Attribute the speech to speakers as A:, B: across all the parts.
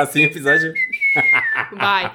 A: começar assim o episódio?
B: Vai.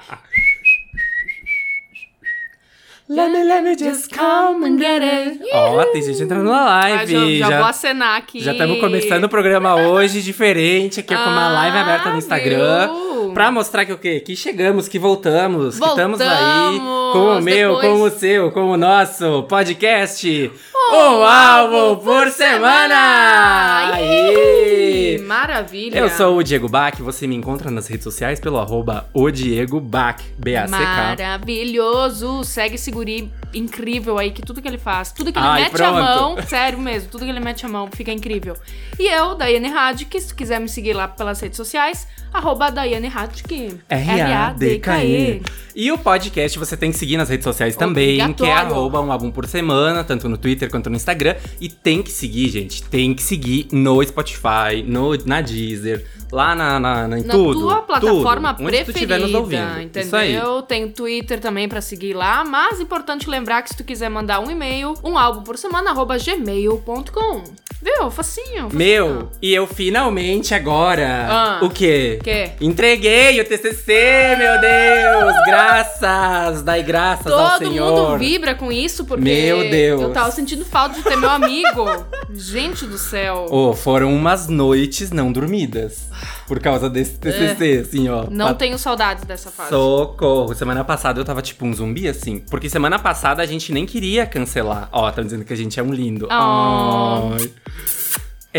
A: Let me, let me just come and get it. Ó, tem gente entrando na
B: Ah,
A: live.
B: já, já vou acenar aqui.
A: Já estamos começando o programa hoje, diferente, aqui com uma
B: Ah,
A: live aberta no Instagram.
B: viu?
A: Pra mostrar que o quê? Que chegamos, que voltamos, que estamos aí
B: Voltamos,
A: com o meu,
B: depois-
A: com o seu, com o nosso podcast. Um álbum por semana! Aí!
B: Maravilha.
A: Eu sou o Diego Bach, você me encontra nas redes sociais pelo arroba o Diego Bach, B-A-C-K.
B: Maravilhoso. Segue esse guri incrível aí, que tudo que ele faz, tudo que ele
A: Ai,
B: mete
A: pronto.
B: a mão, sério mesmo, tudo que ele mete a mão fica incrível. E eu, Daiane Radke, se quiser me seguir lá pelas redes sociais, arroba Daiane Radke.
A: R-A-D-K-E. E o podcast você tem que seguir nas redes sociais também, que é arroba um álbum por semana, tanto no Twitter quanto no Instagram. E tem que seguir, gente, tem que seguir no Spotify, no, na Deezer, lá na, na, na- em
B: Na
A: tudo.
B: tua plataforma
A: tudo, onde tu estiver nos
B: preferida,
A: ouvindo.
B: entendeu? Tem Twitter também pra seguir lá, mas importante lembrar que se tu quiser mandar um e-mail, um álbum por semana, arroba gmail.com. Viu? Facinho, facinho.
A: Meu, e eu finalmente agora,
B: Ah.
A: o quê?
B: Quê?
A: Entreguei o TCC, meu Deus! Graças, dai graças ao
B: Todo
A: Senhor.
B: mundo vibra com isso, porque
A: Meu Deus.
B: eu tava sentindo falta de ter meu amigo. Gente do céu.
A: Oh, foram umas noites não dormidas. Por causa desse TCC, assim, ó.
B: É. Não tenho saudades dessa fase.
A: Socorro. Semana passada eu tava tipo um zumbi, assim. Porque semana passada a gente nem queria cancelar. Ó, tá dizendo que a gente é um lindo.
B: Oh.
A: Ai.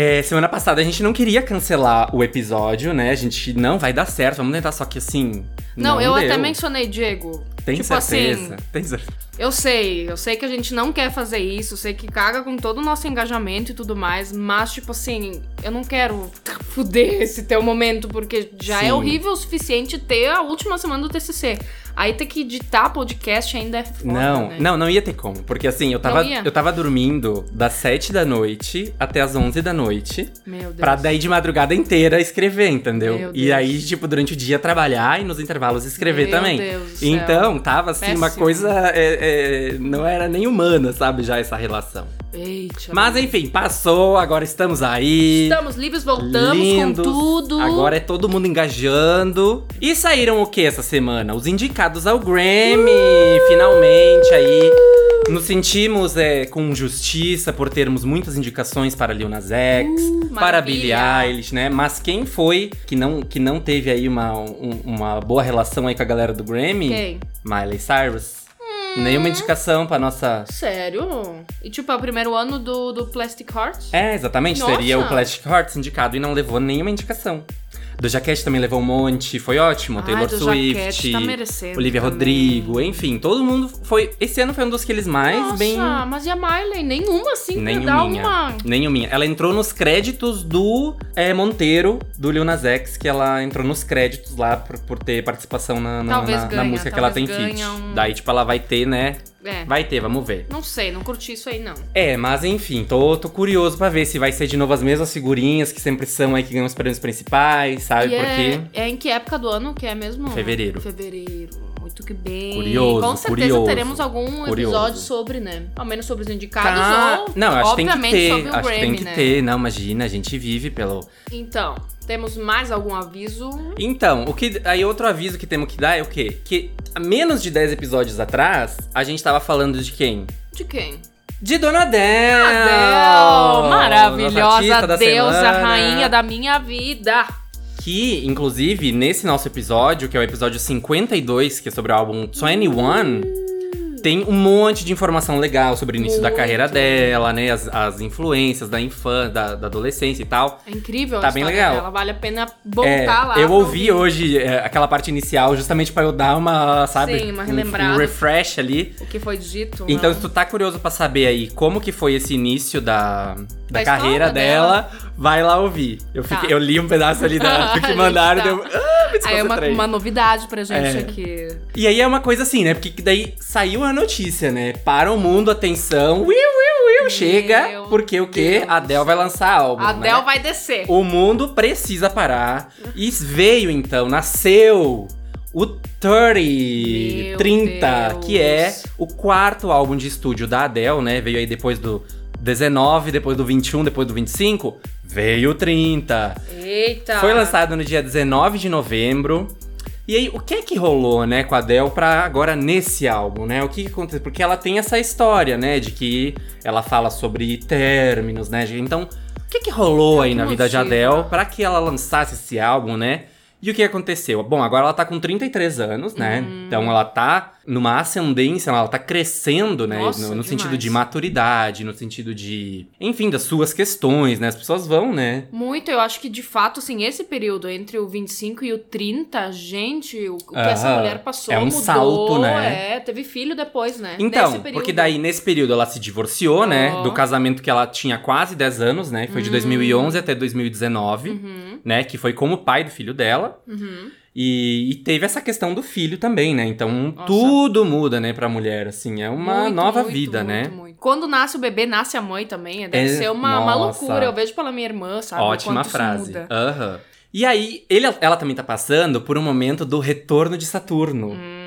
A: É, semana passada a gente não queria cancelar o episódio, né? A gente não vai dar certo, vamos tentar, só que assim.
B: Não,
A: não
B: eu
A: deu.
B: até mencionei, Diego.
A: Tem
B: tipo
A: certeza?
B: assim,
A: Tem certeza.
B: eu sei, eu sei que a gente não quer fazer isso, sei que caga com todo o nosso engajamento e tudo mais, mas, tipo assim, eu não quero fuder esse teu momento, porque já
A: Sim.
B: é horrível o suficiente ter a última semana do TCC. Aí ter que editar podcast ainda é foda,
A: Não,
B: né?
A: não, não ia ter como. Porque assim, eu tava, eu tava dormindo das 7 da noite até as 11 da noite.
B: Meu Deus.
A: Pra daí de madrugada inteira escrever, entendeu? E aí, tipo, durante o dia trabalhar e nos intervalos escrever
B: Meu
A: também.
B: Deus.
A: Então, tava assim, uma
B: Péssimo.
A: coisa. é, é, não era nem humana, sabe, já essa relação.
B: Eita.
A: Mas enfim, passou, agora estamos aí.
B: Estamos livres, voltamos
A: lindos.
B: com tudo.
A: Agora é todo mundo engajando. E saíram o que essa semana? Os indicados ao Grammy. Finalmente aí. Nos sentimos é, com justiça por termos muitas indicações para Lil Nas X, para Billie. Eilish, né? Mas quem foi que não, que não teve aí uma, um- uma boa relação aí com a galera do Grammy?
B: Quem?
A: Miley Cyrus.
B: Hum.
A: Nenhuma indicação pra nossa.
B: Sério? E tipo, é o primeiro ano do, do Plastic Heart?
A: É, exatamente.
B: Nossa.
A: Seria o Plastic Hearts indicado e não levou nenhuma indicação. Do Jaquete também levou um monte, foi ótimo.
B: Ai,
A: Taylor Swift,
B: tá merecendo
A: Olivia
B: também.
A: Rodrigo, enfim, todo mundo foi. Esse ano foi um dos que eles mais
B: Nossa,
A: bem.
B: mas e a Miley? Nenhuma, assim, pra
A: Nenhuminha.
B: dar uma...
A: Nenhuminha. Ela entrou nos créditos do é, Monteiro, do Lil Nas X, que ela entrou nos créditos lá por, por ter participação na, na, na- na
B: ganha,
A: música que ela tem feat.
B: um-
A: Daí, tipo, ela vai ter, né?
B: É,
A: Vai ter, vamos ver.
B: não sei, não curti isso aí, não.
A: É, mas enfim, tô, tô curioso pra ver se vai ser de novo as mesmas figurinhas que sempre são aí que ganham os prêmios principais, sabe?
B: e
A: Porque.
B: é, é em que época do ano que é mesmo?
A: Fevereiro.
B: Fevereiro. Muito que bem.
A: Curioso,
B: Com certeza
A: curioso.
B: teremos algum
A: Curioso.
B: episódio sobre, né? Ao menos sobre os indicados
A: Tá.
B: ou,
A: Não, acho que tem que
B: obviamente,
A: ter.
B: sobre o
A: Acho que
B: Grammy,
A: tem que
B: né?
A: ter. Não, imagina, a gente vive pelo.
B: Então, temos mais algum aviso?
A: Então, o que. Aí outro aviso que temos que dar é o quê? Que há menos de 10 episódios atrás, a gente tava falando de quem?
B: De quem?
A: De Dona! Adele! Nossa
B: Maravilhosa deusa,
A: semana.
B: rainha da minha vida.
A: Que, inclusive, nesse nosso episódio, que é o episódio 52, que é sobre o álbum 21, tem um monte de informação legal sobre o início da
B: Muito.
A: carreira dela, né? As, as influências da infância, da, da adolescência e tal.
B: É incrível
A: Tá bem legal.
B: dela. Vale a pena voltar
A: É,
B: lá.
A: eu ouvi hoje é, aquela parte inicial justamente pra eu dar uma, sabe?
B: Sim, uma
A: um-
B: relembrada.
A: Um, refresh ali.
B: O que foi dito.
A: Então,
B: né?
A: se tu tá curioso pra saber aí como que foi esse início da, da,
B: Da
A: carreira
B: história
A: dela, vai lá ouvir. Eu,
B: Tá.
A: fiquei, eu li um pedaço ali da, do que mandaram e
B: Tá.
A: deu. Ah, me
B: Aí é uma, uma novidade pra gente
A: É.
B: aqui.
A: E aí é uma coisa assim, né? Porque daí saiu a notícia, né? Para o mundo, atenção. Will, will, will. Chega,
B: Meu
A: porque o quê?
B: Deus.
A: A Adele vai lançar álbum.
B: A
A: né?
B: Adele vai descer.
A: O mundo precisa parar. E veio então, nasceu o 30,
B: Meu
A: 30,
B: Deus.
A: que é o quarto álbum de estúdio da Adele, né? Veio aí depois do 19, depois do 21, depois do 25. Veio o 30.
B: Eita!
A: Foi lançado no dia 19 de novembro. E aí, o que é que rolou, né, com a Adele pra agora nesse álbum, né? O que, que aconteceu? Porque ela tem essa história, né, de que ela fala sobre términos, né? Então, o que que rolou aí na vida de. Adele pra que ela lançasse esse álbum, né? E o que aconteceu? Bom, agora ela tá com 33 anos, né?
B: Uhum.
A: Então ela tá numa ascendência, ela tá crescendo, né?
B: Nossa,
A: no, no sentido de maturidade, no sentido de. Enfim, das suas questões, né? As pessoas vão, né?
B: Muito, eu acho que de fato, assim, esse período entre o 25 e o 30, gente, o, o que essa
A: Aham.
B: mulher passou
A: É um
B: mudou,
A: salto, né?
B: É, teve filho depois, né?
A: Então, porque daí nesse período ela se divorciou, né?
B: Ó.
A: Do casamento que ela tinha quase 10 anos, né? Foi de 2011 até 2019,
B: Uhum,
A: né? Que foi como pai do filho dela.
B: uhum.
A: E, e teve essa questão do filho também, né? Então
B: Nossa.
A: tudo muda, né, pra mulher, assim. É uma
B: Muito,
A: nova
B: muito,
A: vida,
B: muito,
A: né?
B: muito. Quando nasce o bebê, nasce a mãe também. Deve
A: É,
B: ser uma, uma loucura. Eu vejo pela minha irmã, sabe?
A: Ótima frase. Aham. E aí, ele, ela também tá passando por um momento do retorno de Saturno.
B: Hum.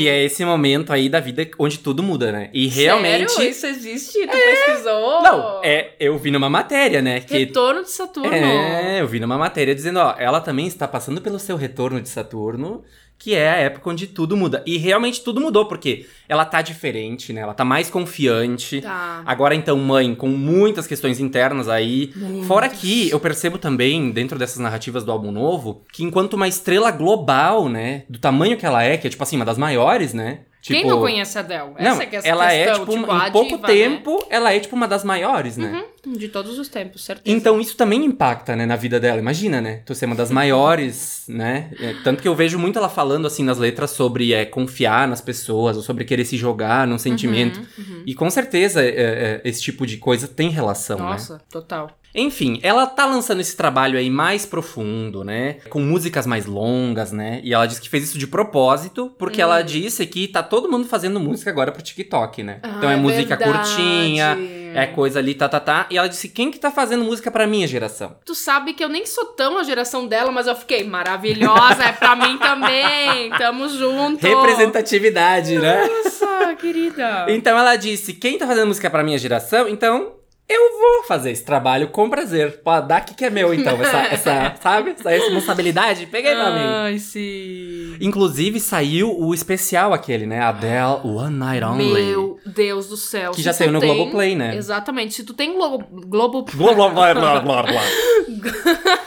A: Que é esse momento aí da vida onde tudo muda, né? E realmente.
B: Sério? Isso existe? Tu pesquisou?
A: Não, é, eu vi numa matéria, né? Que
B: Retorno de Saturno.
A: É, eu vi numa matéria dizendo, ó, ela também está passando pelo seu retorno de Saturno, que é a época onde tudo muda. E realmente tudo mudou, porque ela tá diferente, né? Ela tá mais confiante.
B: Tá.
A: Agora, então, mãe, com muitas questões internas aí. Fora que eu percebo também, dentro dessas narrativas do álbum novo, que enquanto uma estrela global, né? Do tamanho que ela é, que é tipo assim, uma das maiores, né?
B: Quem
A: Tipo,
B: não conhece a Adele?
A: Não,
B: Essa é que é essa
A: ela é, tipo,
B: tipo,
A: em
B: a
A: pouco
B: diva, né?
A: tempo, ela é, tipo, uma das maiores, né?
B: Uhum, De todos os tempos, certeza.
A: Então isso também impacta, né, na vida dela. Imagina, né? Tu ser uma das maiores, né? É, tanto que eu vejo muito ela falando, assim, nas letras sobre é, confiar nas pessoas, ou sobre querer se jogar num sentimento.
B: Uhum, uhum.
A: E com certeza é, é, esse tipo de coisa tem relação, né?
B: Nossa, total.
A: Enfim, ela tá lançando esse trabalho aí mais profundo, né? Com músicas mais longas, né? E ela disse que fez isso de propósito, porque
B: Hum.
A: ela disse que tá todo mundo fazendo música agora pro TikTok, né?
B: Ah,
A: então é, música
B: verdade.
A: curtinha, é coisa ali, tá, tá, tá. E ela disse: quem que tá fazendo música pra minha geração?
B: Tu sabe que eu nem sou tão a geração dela, mas eu fiquei maravilhosa, é pra mim também. Tamo junto.
A: Representatividade, né?
B: Nossa, querida.
A: Então ela disse: quem tá fazendo música pra minha geração, então. Eu vou fazer esse trabalho com prazer. Pode dar que que é meu, então. Essa, essa sabe? Essa responsabilidade. Peguei pra mim.
B: Ai, sim.
A: Inclusive, saiu o especial aquele, né? Adele One Night Only.
B: Meu Deus do céu.
A: Que já saiu no
B: tem-
A: Globoplay, né?
B: Exatamente. Se tu tem Globo... Globo...
A: Blá, blá, blá, blá, blá, blá.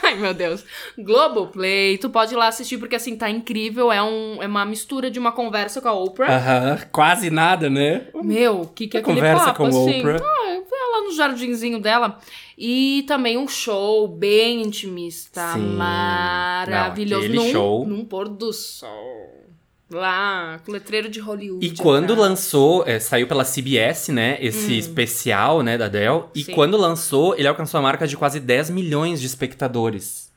B: Ai, meu Deus. Globoplay, tu pode ir lá assistir porque assim tá incrível, é, um, é uma mistura de uma conversa com a Oprah.
A: Aham, quase nada, né?
B: Meu, o que que é aquele
A: conversa
B: papo,
A: com
B: assim?
A: Oprah.
B: Ah, no jardinzinho dela. E também um show bem intimista,
A: Sim.
B: maravilhoso.
A: Não,
B: num,
A: show.
B: Num pôr do sol. Lá, com letreiro de Hollywood.
A: E quando
B: atrás.
A: lançou, é, saiu pela CBS, né? Esse especial, né, da Adele. E
B: Sim.
A: quando lançou, ele alcançou a marca de quase 10 milhões de espectadores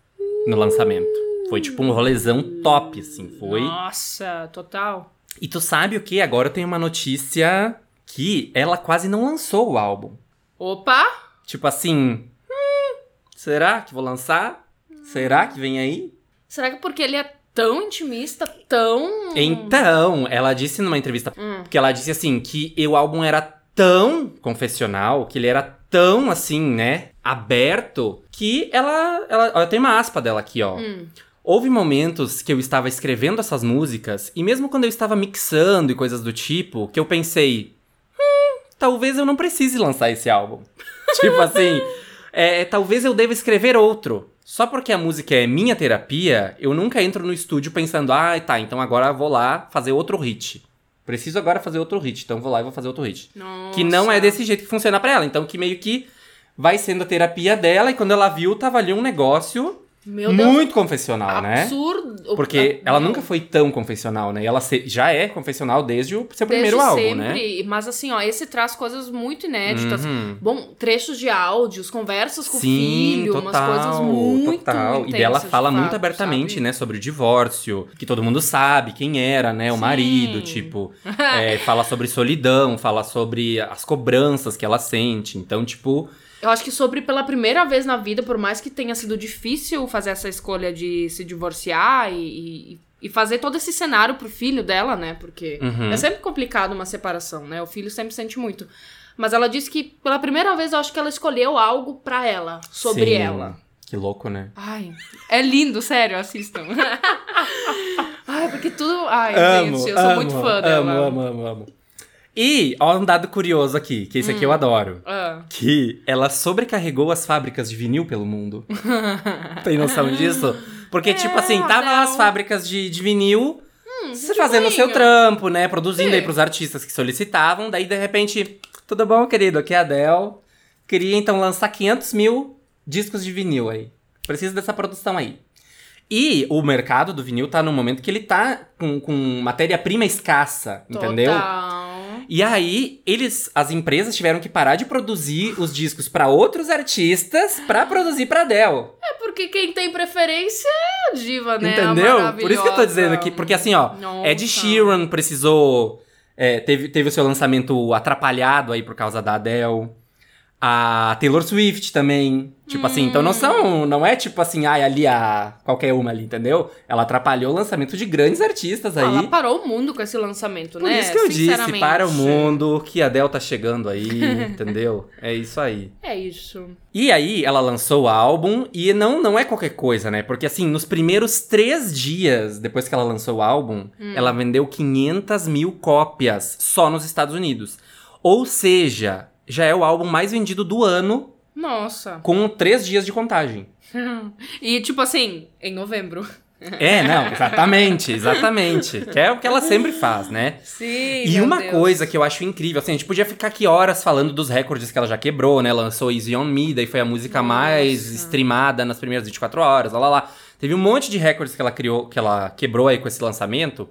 A: no lançamento. Foi tipo um rolezão top, assim, foi.
B: Nossa, total.
A: E tu sabe o que? Agora tem uma notícia que ela quase não lançou o álbum.
B: Opa!
A: Tipo assim, hum, será que vou lançar? Será que vem aí?
B: Será que porque ele é tão intimista, tão.
A: Então, ela disse numa entrevista,
B: Hum.
A: porque ela disse assim que o álbum era tão confessional, que ele era tão assim, né, aberto, que ela, ela, ó, tem uma aspa dela aqui, ó.
B: Hum.
A: Houve momentos que eu estava escrevendo essas músicas, e mesmo quando eu estava mixando e coisas do tipo, que eu pensei, hum, talvez eu não precise lançar esse álbum. tipo assim, é, talvez eu deva escrever outro. Só porque a música é minha terapia, eu nunca entro no estúdio pensando, ah, tá, então agora eu vou lá fazer outro hit. Preciso agora fazer outro hit, então vou lá e vou fazer outro hit. Que não é
B: Nossa.
A: desse jeito que funciona pra ela. Então, que meio que vai sendo a terapia dela, e quando ela viu, tava ali um negócio
B: Meu Deus.
A: muito confessional, né?
B: absurdo.
A: Porque ela nunca foi tão confessional, né? E ela se- já é confessional desde o seu
B: Desde
A: primeiro álbum,
B: sempre,
A: né?
B: Mas assim, ó, esse traz coisas muito inéditas.
A: Uhum.
B: Bom, trechos de áudios, conversas com o
A: Sim,
B: filho,
A: total,
B: umas coisas muito
A: total. E dela
B: de
A: fala muito
B: fato,
A: abertamente,
B: sabe?
A: né, sobre o divórcio, que todo mundo sabe quem era, né, o
B: Sim.
A: marido, tipo, é, fala sobre solidão, fala sobre as cobranças que ela sente. Então, tipo,
B: Eu acho que sobre pela primeira vez na vida, por mais que tenha sido difícil fazer essa escolha de se divorciar e, e, e fazer todo esse cenário pro filho dela, né? Porque
A: Uhum.
B: é sempre complicado uma separação, né? O filho sempre sente muito. Mas ela disse que pela primeira vez eu acho que ela escolheu algo pra ela, sobre
A: Sim.
B: ela.
A: Que louco, né?
B: Ai, é lindo, sério, assistam. Ai, porque tudo. Ai,
A: amo,
B: gente, eu sou
A: amo,
B: muito fã dela.
A: Amo, amo, amo, amo. E, ó, um dado curioso aqui, que esse aqui
B: Hum.
A: eu adoro.
B: Ah.
A: Que ela sobrecarregou as fábricas de vinil pelo mundo. Tem noção disso? Porque,
B: É,
A: tipo assim, tava
B: não.
A: as fábricas de, de vinil,
B: de
A: fazendo o seu trampo, né? Produzindo
B: Sim.
A: aí pros artistas que solicitavam. Daí, de repente, tudo bom, querido? Aqui é a Adele. Queria, então, lançar 500 mil discos de vinil aí. Preciso dessa produção aí. E o mercado do vinil tá num momento que ele tá com, com matéria-prima escassa, entendeu? E aí, eles, as empresas tiveram que parar de produzir os discos pra outros artistas pra produzir pra Adele.
B: É porque quem tem preferência é a diva, né?
A: Entendeu? Por isso que eu tô dizendo aqui. Porque assim, ó,
B: Nossa.
A: Ed Sheeran precisou. é, teve, teve o seu lançamento atrapalhado aí por causa da Adele. A Taylor Swift também. Tipo assim, então não são. Não é tipo assim, ai, ali a. qualquer uma ali, entendeu? Ela atrapalhou o lançamento de grandes artistas aí.
B: Ela parou o mundo com esse lançamento,
A: Por
B: né?
A: isso que eu disse, para o mundo, que a Adele tá chegando aí, entendeu? É isso aí.
B: É isso.
A: E aí, ela lançou o álbum, e não, não é qualquer coisa, né? Porque, assim, nos primeiros três dias depois que ela lançou o álbum,
B: Hum.
A: ela vendeu 500 mil cópias só nos Estados Unidos. Ou seja, já é o álbum mais vendido do ano,
B: Nossa.
A: com três dias de contagem.
B: E tipo assim, em novembro.
A: É, não, exatamente, exatamente. Que é o que ela sempre faz, né?
B: Sim.
A: E uma
B: Deus.
A: coisa que eu acho incrível, assim, a gente podia ficar aqui horas falando dos recordes que ela já quebrou, né? Lançou Easy On Me, daí foi a música mais
B: Nossa.
A: streamada nas primeiras 24 horas, lá lá lá. Teve um monte de recordes que ela criou, que ela quebrou aí com esse lançamento.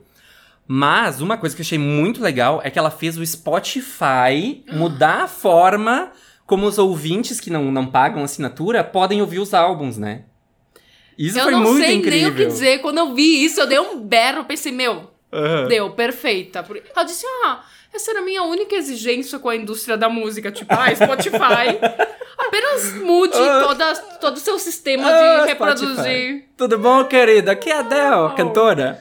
A: Mas uma coisa que eu achei muito legal é que ela fez o Spotify mudar a forma como os ouvintes que não, não pagam assinatura podem ouvir os álbuns, né? Isso
B: eu
A: foi
B: não
A: muito
B: sei
A: incrível.
B: nem o que dizer. Quando eu vi isso, eu dei um berro, pensei, meu,
A: Aham.
B: deu, perfeita. Ela disse, ah, essa era a minha única exigência com a indústria da música. Tipo, ah, Spotify. Apenas mude
A: Ah.
B: toda, todo o seu sistema
A: Ah,
B: de reproduzir.
A: Spotify. Tudo bom, querida? Aqui é a Adele, cantora.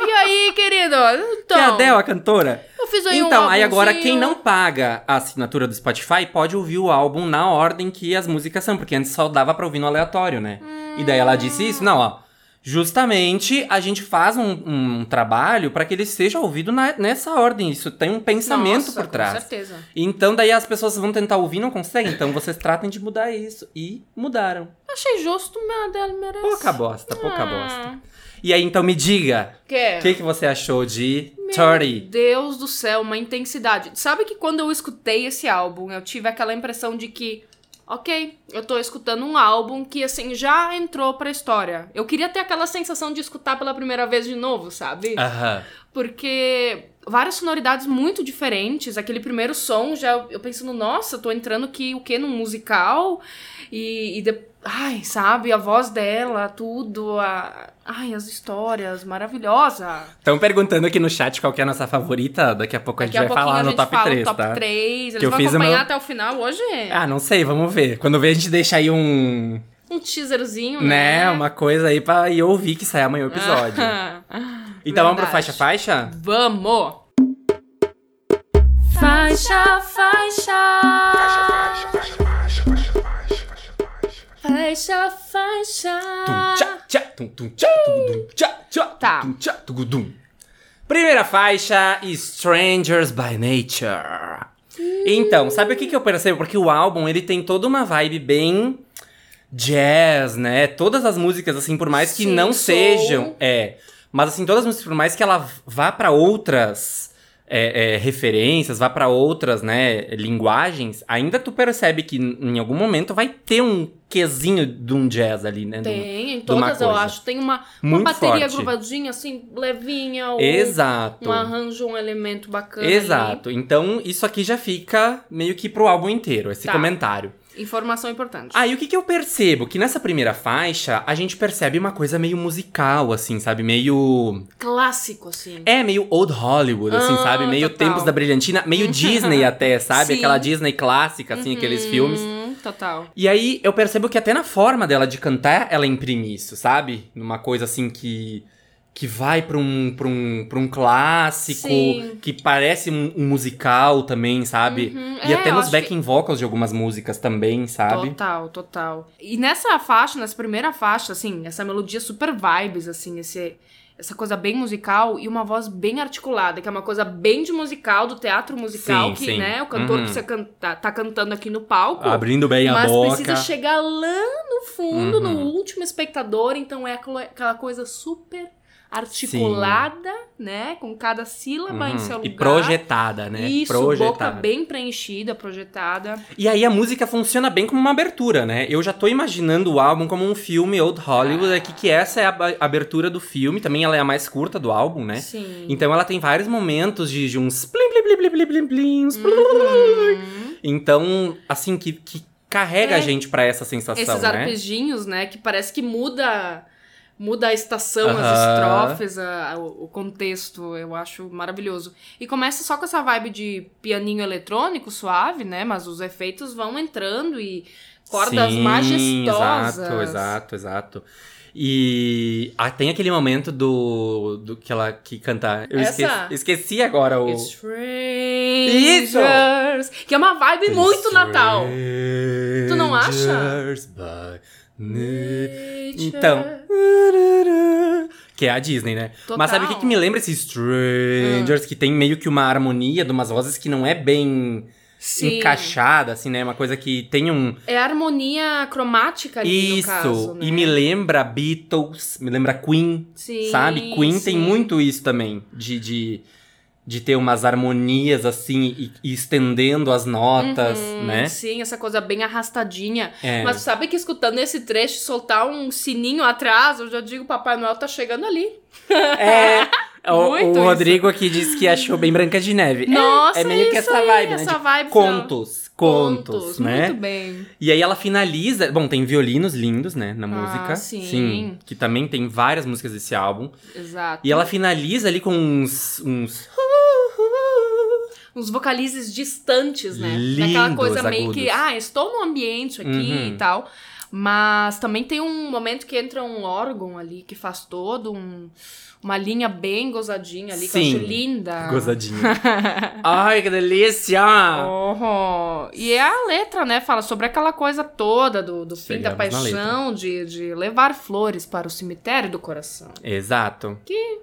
B: E aí, querido? Então,
A: Que é a Adele, a cantora.
B: eu fiz aí um
A: Então, aí agora quem não paga a assinatura do Spotify pode ouvir o álbum na ordem que as músicas são, porque antes só dava pra ouvir no aleatório, né? E daí ela disse isso, não, ó. Justamente a gente faz um, um trabalho pra que ele seja ouvido na- nessa ordem. Isso tem um pensamento
B: Nossa,
A: por trás.
B: Com certeza.
A: Então daí as pessoas vão tentar ouvir e não conseguem. Então vocês tratem de mudar isso. E mudaram.
B: Achei justo, minha dela merece.
A: Pouca bosta, pouca
B: Ah.
A: bosta. E aí, então me diga,
B: Que?
A: o que, que você achou de
B: Meu
A: 30?
B: Deus do céu, uma intensidade. Sabe que quando eu escutei esse álbum, eu tive aquela impressão de que, ok, eu tô escutando um álbum que, assim, já entrou pra história. Eu queria ter aquela sensação de escutar pela primeira vez de novo, sabe?
A: Aham.
B: Porque várias sonoridades muito diferentes. Aquele primeiro som, já eu pensando, nossa, tô entrando aqui o quê? Num musical? E, e de- ai, sabe, a voz dela, tudo, a, ai, as histórias, maravilhosa.
A: Estão perguntando aqui no chat qual que é a nossa favorita. Daqui a pouco a gente
B: a
A: vai falar
B: a
A: no top
B: fala
A: 3,
B: o top
A: tá?
B: 3. Eles
A: Que eu
B: vão acompanhar
A: meu-
B: até o final hoje.
A: Ah, não sei, vamos ver. Quando vê, a gente deixa aí um.
B: Um teaserzinho,
A: Né,
B: né?
A: uma coisa aí pra ir ouvir que sai amanhã o episódio. então vamos pro
B: Verdade.
A: faixa-faixa?
B: Vamos! Faixa, faixa. Faixa, faixa.
A: Tum, tchá, tchá, tum, tum, tchá, tum, tchá, tchá,
B: Tá.
A: tum, tchá, tum, tum. Primeira faixa, Strangers by Nature. Então, sabe o que, que eu percebo? Porque o álbum, ele tem toda uma vibe bem jazz, né? Todas as músicas, assim, por mais que
B: Sim,
A: não sejam... É, mas assim, todas as músicas, por mais que ela vá pra outras é, é, referências, vá pra outras, né, linguagens, ainda tu percebe que em algum momento vai ter um quesinho de um jazz ali, né?
B: Tem, em todas eu acho. Tem uma, uma bateria
A: forte.
B: gruvadinha, assim, levinha. Ou
A: Exato.
B: um arranjo, um elemento bacana.
A: Exato. Então, isso aqui já fica meio que pro álbum inteiro, esse
B: Tá.
A: comentário.
B: Informação importante.
A: Aí, o que que eu percebo? Que nessa primeira faixa, a gente percebe uma coisa meio musical, assim, sabe? Meio...
B: Clássico, assim.
A: É, meio old Hollywood, assim,
B: Ah,
A: sabe? Meio
B: total.
A: Tempos da Brilhantina, meio Disney até, sabe?
B: Sim.
A: Aquela Disney clássica, assim, aqueles filmes.
B: Hum, total.
A: E aí, eu percebo que até na forma dela de cantar, ela imprime isso, sabe? Numa coisa assim que... que vai pra um, pra um, pra um clássico,
B: Sim.
A: que parece um, um musical também, sabe?
B: Uhum.
A: E
B: É,
A: até nos
B: acho que-
A: backing vocals de algumas músicas também, sabe?
B: Total, total. E nessa faixa, nessa primeira faixa, assim, essa melodia super vibes, assim, esse, essa coisa bem musical e uma voz bem articulada, que é uma coisa bem de musical, do teatro musical,
A: Sim,
B: que,
A: sim.
B: né, o cantor
A: Uhum.
B: que você canta, tá cantando aqui no palco.
A: Abrindo bem a
B: mas
A: boca.
B: precisa chegar lá no fundo, no
A: Uhum.
B: último espectador, então é aquela coisa super articulada, né? Com cada sílaba em
A: Uhum.
B: seu lugar.
A: E projetada, né?
B: Isso,
A: projetada.
B: boca bem preenchida, projetada.
A: E aí a música funciona bem como uma abertura, né? Eu já tô imaginando o álbum como um filme Old Hollywood, aqui que essa é a abertura do filme, também ela é a mais curta do álbum, né?
B: Sim.
A: Então ela tem vários momentos de, de uns plim plim plim plim plim plim uns
B: Uhum.
A: Então, assim, que, que carrega
B: É.
A: a gente pra essa sensação,
B: Esses
A: né?
B: arpejinhos, né? Que parece que muda muda a estação, as estrofes, a- o, o contexto. Eu acho maravilhoso. E começa só com essa vibe de pianinho eletrônico suave, né? Mas os efeitos vão entrando e cordas
A: Sim,
B: majestosas.
A: Exato, exato, exato. E ah, tem aquele momento do, do que ela que canta. Eu esqueci, esqueci agora o.
B: Strangers. Que é uma vibe muito Natal. Tu não acha?
A: By. Então. Que é a Disney, né?
B: Total.
A: Mas sabe o que, que me lembra esse Strangers? Que tem meio que uma harmonia de umas vozes que não é bem
B: Sim.
A: encaixada, assim, né? Uma coisa que tem um.
B: É harmonia cromática ali,
A: Isso!
B: caso, né?
A: E me lembra Beatles, me lembra Queen,
B: Sim,
A: sabe? Queen tem
B: sim.
A: muito isso também, de, de, de ter umas harmonias assim e, e estendendo as notas,
B: Uhum,
A: né?
B: Sim, essa coisa bem arrastadinha.
A: É.
B: Mas sabe que escutando esse trecho, soltar um sininho atrás, eu já digo, Papai Noel tá chegando ali.
A: É. O,
B: Muito
A: o
B: isso.
A: Rodrigo aqui disse que achou bem Branca de Neve. É,
B: Nossa,
A: é meio que
B: isso
A: essa
B: aí,
A: vibe, né?
B: essa vibe
A: contos, contos, né?
B: Muito bem.
A: E aí ela finaliza. Bom, tem violinos lindos, né? Na música.
B: Ah, sim.
A: Que também tem várias músicas desse álbum.
B: Exato.
A: E ela finaliza ali com uns. uns
B: Uns vocalizes distantes, né?
A: Lindos,
B: Daquela coisa meio que,
A: agudos.
B: ah, estou no ambiente aqui
A: Uhum.
B: e tal. Mas também tem um momento que entra um órgão ali que faz todo um, uma linha bem gozadinha ali, que
A: Sim.
B: eu acho linda.
A: Gozadinha. Ai, que delícia!
B: Oh, e é a letra, né? Fala sobre aquela coisa toda do, do fim da paixão, de, de levar flores para o cemitério do coração.
A: Exato.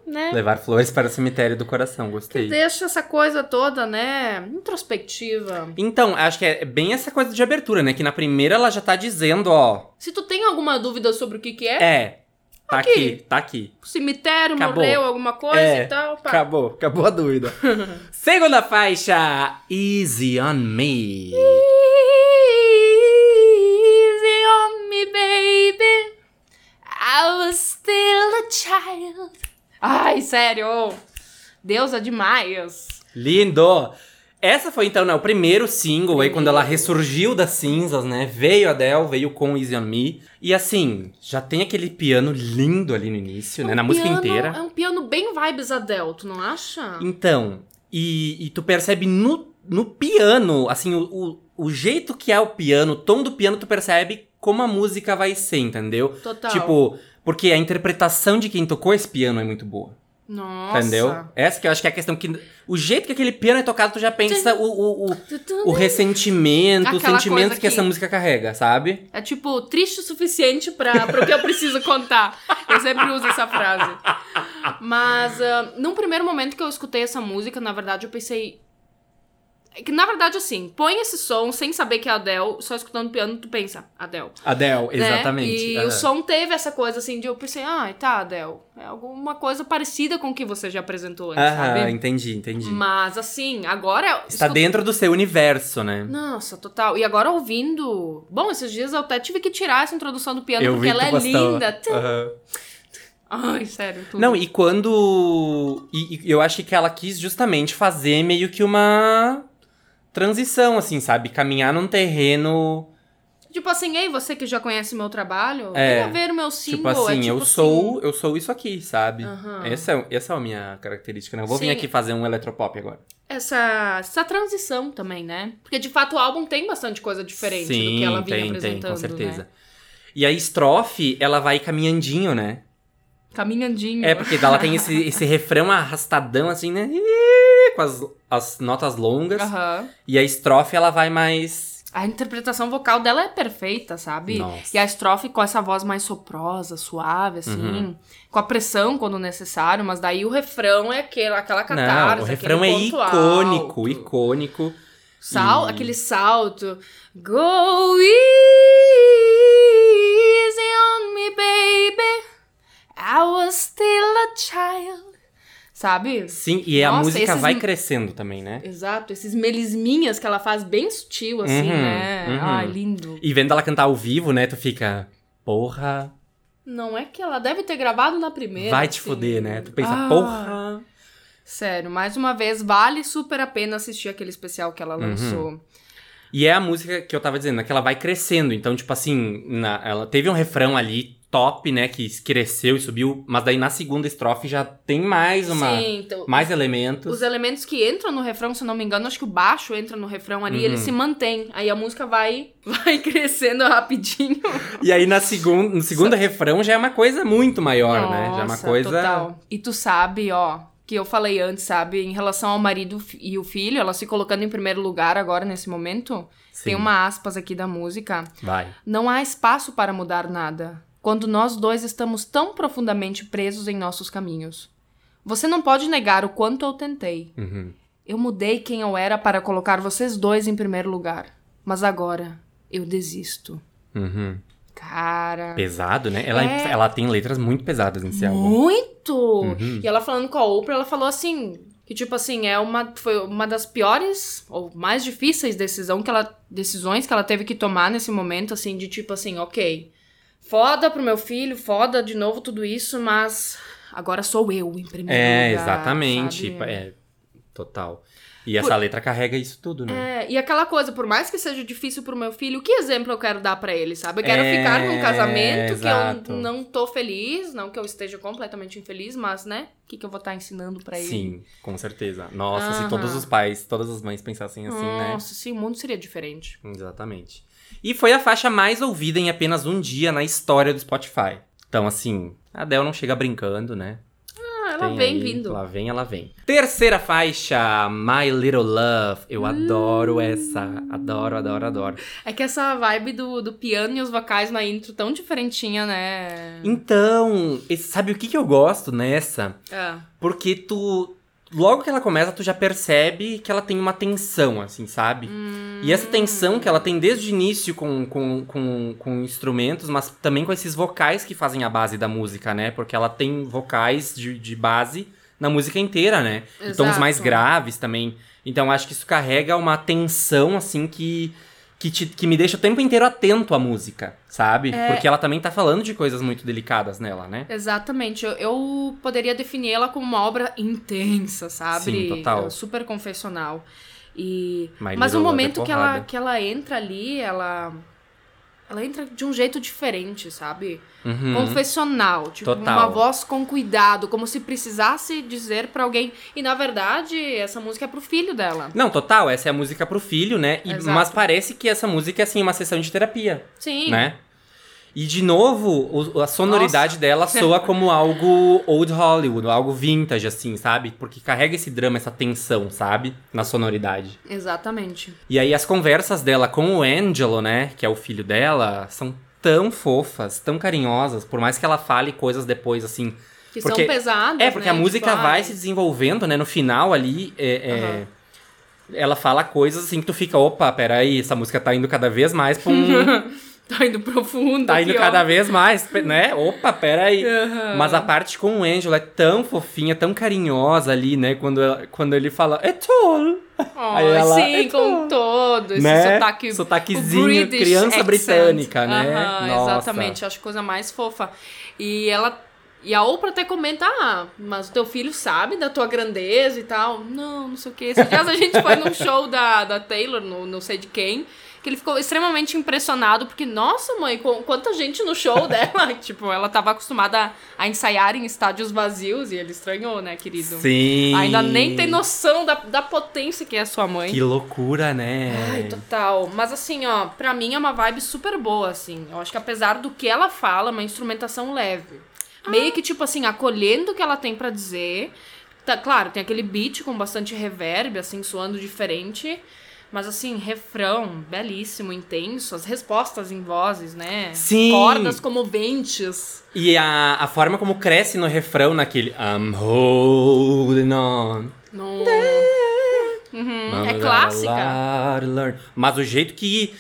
B: Né?
A: Levar flores para o cemitério do coração, gostei.
B: Deixa essa coisa toda, né? Introspectiva.
A: Então, acho que é bem essa coisa de abertura, né? Que na primeira ela já tá dizendo, ó.
B: Se tu tem alguma dúvida sobre o que, que é,
A: É, tá
B: Aqui.
A: aqui, tá aqui.
B: cemitério,
A: Acabou.
B: morreu, alguma coisa
A: É,
B: e tal. Pá.
A: Acabou, acabou a dúvida. Segunda faixa, Easy on Me.
B: Easy on me, baby. I was still a child. Ai, sério. Deus é demais.
A: Lindo! Essa foi então, né, o primeiro single aí, quando ela ressurgiu das cinzas, né? Veio a Adele, veio com Easy on Me. E assim, já tem aquele piano lindo ali no início, né? Na música
B: Piano-
A: inteira.
B: É um piano bem vibes Adele, tu não acha?
A: Então, e, e tu percebe no, no piano, assim, o, o, o jeito que é o piano, o tom do piano, tu percebe como a música vai ser, entendeu?
B: Total.
A: Tipo, porque a interpretação de quem tocou esse piano é muito boa.
B: Nossa.
A: Entendeu? Essa que eu acho que é a questão que. O jeito que aquele piano é tocado, tu já pensa o, o, o, o ressentimento,
B: Aquela
A: sentimentos
B: coisa
A: que essa
B: que-
A: música carrega, sabe?
B: É tipo, triste o suficiente pra, pra o que eu preciso contar. Eu sempre uso essa frase. Mas, ah, num primeiro momento que eu escutei essa música, na verdade, eu pensei. É Que na verdade, assim, põe esse som sem saber que é Adele, só escutando piano, tu pensa, Adele.
A: Adele,
B: né?
A: exatamente.
B: E
A: Aham.
B: o som teve essa coisa assim de eu pensei, ah, tá, Adele. É alguma coisa parecida com o que você já apresentou antes,
A: Aham,
B: sabe?
A: entendi, entendi.
B: Mas assim, agora.
A: Está dentro do seu universo, né?
B: Nossa, total. E agora ouvindo. Bom, esses dias eu até tive que tirar essa introdução do piano
A: eu
B: porque ela é linda.
A: Aham.
B: Ai, sério. Tudo.
A: Não, e quando. E, e eu acho que ela quis justamente fazer meio que uma transição, assim, sabe? Caminhar num terreno.
B: Tipo assim, ei, você que já conhece meu trabalho,
A: É.
B: venha ver o meu single.
A: tipo assim,
B: é tipo
A: eu sou, eu sou isso aqui, sabe?
B: Aham.
A: Essa, é, essa é a minha característica, né? Eu vou vir
B: Sim.
A: aqui fazer um eletropop agora.
B: Essa, essa transição também, né? Porque de fato o álbum tem bastante coisa diferente do que ela vinha
A: tem, tem,
B: apresentando.
A: com certeza.
B: Né?
A: E a estrofe, ela vai caminhandinho, né?
B: Caminhandinho.
A: É, porque ela tem esse, esse refrão arrastadão, assim, né? Com as, as notas longas.
B: Aham.
A: E a estrofe, ela vai mais.
B: A interpretação vocal dela é perfeita, sabe?
A: Nossa.
B: E a estrofe com essa voz mais soprosa, suave, assim.
A: Uhum.
B: Com a pressão quando necessário, mas daí o refrão é aquele, aquela catarse.
A: Não, o refrão é icônico,
B: alto.
A: icônico.
B: Sal,
A: E-
B: Aquele salto. Go easy on me, baby. I was still a child. Sabe?
A: Sim, e a
B: Nossa,
A: música
B: esses-
A: vai crescendo também, né?
B: Exato, esses melisminhas que ela faz bem sutil, assim,
A: Uhum,
B: né?
A: uhum.
B: Ai, lindo.
A: E vendo ela cantar ao vivo, né? Tu fica. Porra,
B: Não é que ela deve ter gravado na primeira.
A: vai te
B: assim.
A: foder, né? Tu pensa,
B: Ah,
A: porra.
B: Sério, mais uma vez, vale super a pena assistir aquele especial que
A: Uhum.
B: ela lançou.
A: E é a música que eu tava dizendo, né? Que ela vai crescendo. Então, tipo assim, na- ela teve um refrão ali top, né? Que cresceu e subiu. Mas daí na segunda estrofe já tem mais uma.
B: Sim, então.
A: Mais elementos.
B: Os elementos que entram no refrão, se não me engano, acho que o baixo entra no refrão ali,
A: Uhum.
B: ele se mantém. Aí a música vai, vai crescendo rapidinho.
A: E aí na segun, no segundo refrão já é uma coisa muito maior, né? Já é uma
B: Nossa,
A: coisa.
B: Total. E tu sabe, ó, que eu falei antes, sabe, em relação ao marido e o filho, ela se colocando em primeiro lugar agora nesse momento.
A: Sim.
B: Tem uma aspas aqui da música.
A: Vai.
B: Não há espaço para mudar nada, quando nós dois estamos tão profundamente presos em nossos caminhos. Você não pode negar o quanto eu tentei.
A: Uhum.
B: Eu mudei quem eu era para colocar vocês dois em primeiro lugar. Mas agora, eu desisto.
A: Uhum.
B: Cara.
A: Pesado, né? Ela,
B: É.
A: ela tem letras muito pesadas nesse álbum.
B: Muito!
A: Uhum.
B: E ela falando com a Oprah, ela falou assim. Que, tipo assim, é uma, foi uma das piores ou mais difíceis decisão que ela, decisões que ela teve que tomar nesse momento, assim, de tipo assim, ok, foda pro meu filho, foda de novo tudo isso, mas agora sou eu em primeiro
A: É,
B: lugar.
A: exatamente.
B: sabe?
A: É, total. E essa letra carrega isso tudo, né?
B: É, e aquela coisa, por mais que seja difícil pro meu filho, que exemplo eu quero dar pra ele, sabe? Eu quero
A: É,
B: ficar num casamento
A: exato.
B: que eu não tô feliz, não que eu esteja completamente infeliz, mas, né? O que, que eu vou estar ensinando pra ele?
A: Sim, com certeza. Nossa, se
B: Aham.
A: todos os pais, todas as mães pensassem assim, né?
B: Nossa, sim, o mundo seria diferente.
A: Exatamente. E foi a faixa mais ouvida em apenas um dia na história do Spotify. Então, assim, a Adele não chega brincando, né?
B: Ah, ela
A: Tem
B: vem
A: aí,
B: vindo.
A: Lá vem, ela vem. Terceira faixa, My Little Love. Eu
B: Hum.
A: adoro essa. Adoro, adoro, adoro.
B: É que essa vibe do, do piano e os vocais na intro tão diferentinha, né?
A: Então, sabe o que, que eu gosto nessa?
B: É.
A: Porque tu. Logo que ela começa, tu já percebe que ela tem uma tensão, assim, sabe? E essa tensão que ela tem desde o início com, com, com, com instrumentos, mas também com esses vocais que fazem a base da música, né? Porque ela tem vocais de, de base na música inteira, né? E tons
B: Exato.
A: mais graves também. Então acho que isso carrega uma tensão, assim, que, que, te- que me deixa o tempo inteiro atento à música, sabe?
B: É.
A: Porque ela também tá falando de coisas muito delicadas nela, né?
B: Exatamente. Eu, eu poderia definir ela como uma obra intensa, sabe?
A: Sim, total.
B: É, Super confessional. E...
A: My
B: Mas
A: Love é
B: momento que ela, que ela entra ali, ela. Ela entra de um jeito diferente, sabe?
A: Uhum.
B: Confessional. Tipo,
A: Total.
B: uma voz com cuidado, como se precisasse dizer pra alguém. E na verdade, essa música é pro filho dela.
A: Não, total, essa é a música pro filho, né? E- mas parece que essa música é assim, uma sessão de terapia,
B: Sim.
A: né? E de novo, o- a sonoridade dela soa como algo old Hollywood, algo vintage, assim, sabe? Porque carrega esse drama, essa tensão, sabe? Na sonoridade.
B: Exatamente.
A: E aí as conversas dela com o Angelo, né? Que é o filho dela, são tão fofas, tão carinhosas, por mais que ela fale coisas depois, assim,
B: Que
A: Porque-
B: são pesadas.
A: é, porque
B: né?
A: a música
B: Tipo,
A: vai
B: ai,
A: se desenvolvendo, né? No final ali, é, é, ela fala coisas assim que tu fica, opa, peraí, essa música tá indo cada vez mais pra um.
B: Tá indo profundo.
A: tá indo
B: ó.
A: cada vez mais, né? Opa, peraí.
B: Aham.
A: Mas a parte com o Angelo é tão fofinha, tão carinhosa ali, né? Quando, ela- quando ele fala, é tall.
B: Oh,
A: Aí ela-
B: sim,
A: Então,
B: com todo esse
A: né?
B: sotaque.
A: Sotaquezinho, criança
B: accent.
A: britânica, né? Nossa.
B: Exatamente, acho coisa mais fofa. E ela. E a Oprah até comenta, ah, mas o teu filho sabe da tua grandeza e tal. Não, não sei o que. Esses dias a gente foi num show da, da Taylor, no não sei de quem, que ele ficou extremamente impressionado, porque, nossa, mãe, com, quanta gente no show dela. tipo, ela tava acostumada a ensaiar em estádios vazios e ele estranhou, né, querido?
A: Sim.
B: Ainda nem tem noção da, da potência que é a sua mãe.
A: Que loucura, né?
B: Ai, total. Mas assim, ó, pra mim é uma vibe super boa, assim. Eu acho que apesar do que ela fala, é uma instrumentação leve. Meio que, tipo assim, acolhendo o que ela tem pra dizer. Tá, claro, tem aquele beat com bastante reverb, assim, soando diferente. Mas assim, refrão belíssimo, intenso, as respostas em vozes, né?
A: Sim.
B: Cordas comoventes.
A: E a, a forma como cresce no refrão, naquele I'm holding on.
B: No... Uhum, é clássica.
A: Mas o jeito que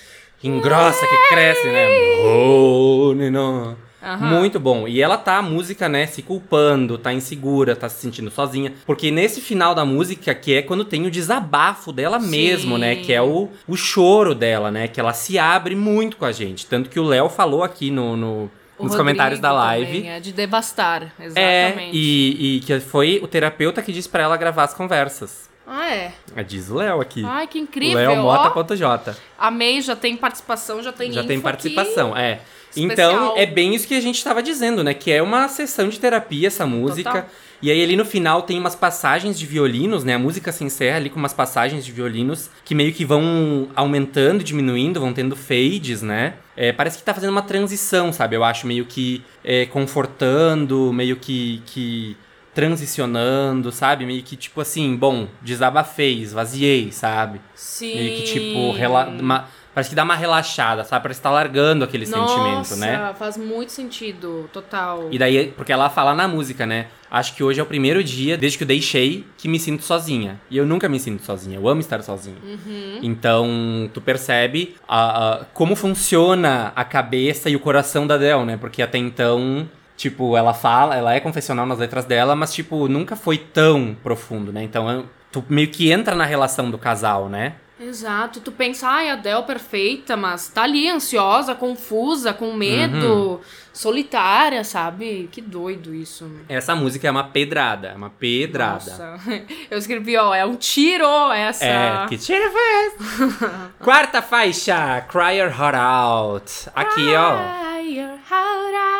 A: engrossa, que cresce, né? I'm holding on. Muito bom. E ela tá, a música, né, se culpando, tá insegura, tá se sentindo sozinha. Porque nesse final da música, que é quando tem o desabafo dela
B: Sim.
A: mesmo, né? Que é o, o choro dela, né? Que ela se abre muito com a gente. Tanto que o Léo falou aqui no, no- nos
B: Rodrigo
A: comentários da live.
B: também, é de devastar,
A: É,
B: exatamente.
A: e, e que foi o terapeuta que disse pra ela gravar as conversas.
B: Ah, é.
A: É, Diz o Léo aqui.
B: Ai, que incrível.
A: Léo. Mota.j.
B: Amei, já tem participação, já tem
A: Já tem participação,
B: aqui.
A: é.
B: Especial.
A: Então, é bem isso que a gente tava dizendo, né? Que é uma sessão de terapia essa música.
B: Total.
A: E aí ali no final tem umas passagens de violinos, né? A música se encerra ali com umas passagens de violinos que meio que vão aumentando e diminuindo, vão tendo fades, né? É, parece que tá fazendo uma transição, sabe? Eu acho meio que é, confortando, meio que, que transicionando, sabe? Meio que tipo assim, bom, desabafei, esvaziei, sabe?
B: Sim.
A: Meio que tipo, rela uma- parece que dá uma relaxada, sabe? Parece que tá largando aquele sentimento, né?
B: Nossa, faz muito sentido, total.
A: E daí, porque ela fala na música, né? Acho que hoje é o primeiro dia, desde que eu deixei, que me sinto sozinha. E eu nunca me sinto sozinha, eu amo estar sozinha.
B: Uhum.
A: Então, tu percebe a- a- como funciona a cabeça e o coração da Del, né? Porque até então, tipo, ela fala, ela é confessional nas letras dela, mas, tipo, nunca foi tão profundo, né? Então, tu meio que entra na relação do casal, né?
B: Exato, tu pensa, ai, a Del perfeita, mas tá ali ansiosa, confusa, com medo,
A: Uhum.
B: solitária, sabe? Que doido isso.
A: Essa música é uma pedrada, é uma pedrada.
B: Nossa. Eu escrevi, ó, é um tiro essa.
A: É, que tira fez. Quarta faixa, Cry Your Heart Out. Aqui, ó.
B: Cry your heart out.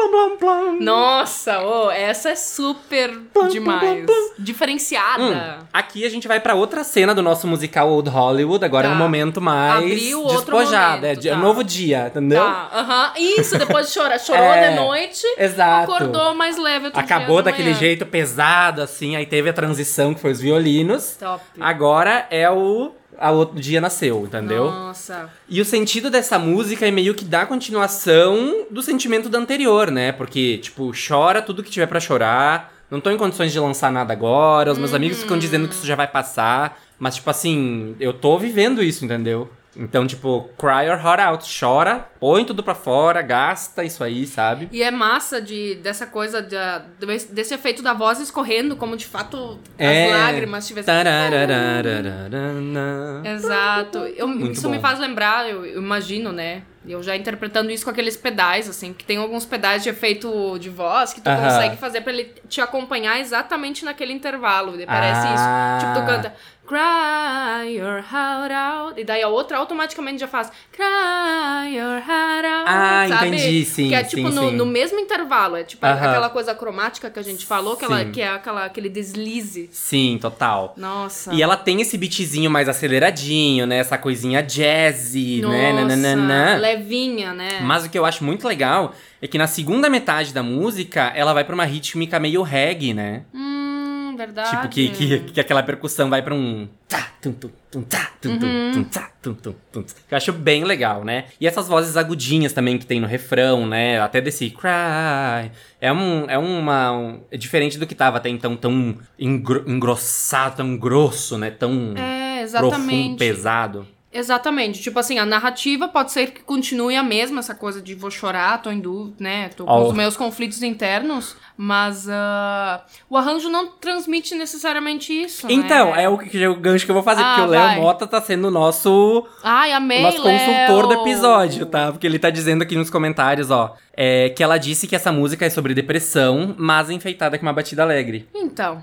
A: Plum, plum, plum, plum.
B: Nossa, ô, essa é super demais. Diferenciada.
A: Hum, aqui a gente vai pra outra cena do nosso musical Old Hollywood. Agora é
B: Tá.
A: um momento mais
B: Abriu outro
A: despojado.
B: momento,
A: é, é um
B: tá.
A: novo dia, entendeu?
B: Tá, aham. Isso, depois de chorar. Chorou
A: É,
B: de noite,
A: Exato.
B: acordou mais leve
A: Acabou daquele jeito pesado, assim. Aí teve a transição, que foi os violinos.
B: Top.
A: Agora é o. A outro dia nasceu, entendeu?
B: Nossa.
A: E o sentido dessa música é meio que dar continuação do sentimento da anterior, né? Porque, tipo, chora tudo que tiver pra chorar. Não tô em condições de lançar nada agora. Os meus amigos ficam dizendo que isso já vai passar. Mas, tipo assim, eu tô vivendo isso, entendeu? Então, tipo, cry your heart out. Chora, põe tudo pra fora, gasta isso aí, sabe?
B: E é massa de, dessa coisa, da- desse efeito da voz escorrendo, como de fato
A: É.
B: as lágrimas tivessem. Exato. Eu, isso me
A: bom.
B: faz lembrar, eu, eu imagino, né? Eu já interpretando isso com aqueles pedais, assim, que tem alguns pedais de efeito de voz que tu
A: Aham.
B: consegue fazer pra ele te acompanhar exatamente naquele intervalo. Parece
A: Ah.
B: isso. Tipo, tu canta Cry your heart out. E daí a outra automaticamente já faz Cry your heart out.
A: Ah,
B: sabe?
A: entendi, sim,
B: Que é
A: sim,
B: tipo no,
A: sim.
B: no mesmo intervalo. É tipo
A: Aham.
B: aquela coisa cromática que a gente falou, que, ela,
A: Sim.
B: que é aquela, aquele deslize.
A: Sim, total.
B: Nossa.
A: E ela tem esse beatzinho mais aceleradinho, né? Essa coisinha jazzy,
B: Nossa,
A: né? Nananana.
B: levinha, né?
A: Mas o que eu acho muito legal é que na segunda metade da música, ela vai pra uma rítmica meio reggae, né?
B: Hum, verdade.
A: Tipo, que, que, que aquela percussão vai pra um... Eu acho bem legal, né? E essas vozes agudinhas também que tem no refrão, né? Até desse cry. É, um, é uma... um- é diferente do que tava até então tão engro- engrossado, tão grosso, né? Tão
B: É,
A: profundo,
B: exatamente.
A: pesado.
B: Exatamente. Tipo assim, a narrativa pode ser que continue a mesma, essa coisa de vou chorar, tô em dúvida, né? Tô com
A: Ó.
B: os meus conflitos internos, mas ah, o arranjo não transmite necessariamente isso.
A: Então,
B: né?
A: é o, que- o gancho que eu vou fazer,
B: Ah,
A: porque o Léo. Mota tá sendo o nosso,
B: Ai, amei,
A: nosso consultor do
B: Léo!
A: episódio, tá? Porque ele tá dizendo aqui nos comentários, ó, é, que ela disse que essa música é sobre depressão, mas enfeitada com uma batida alegre.
B: Então.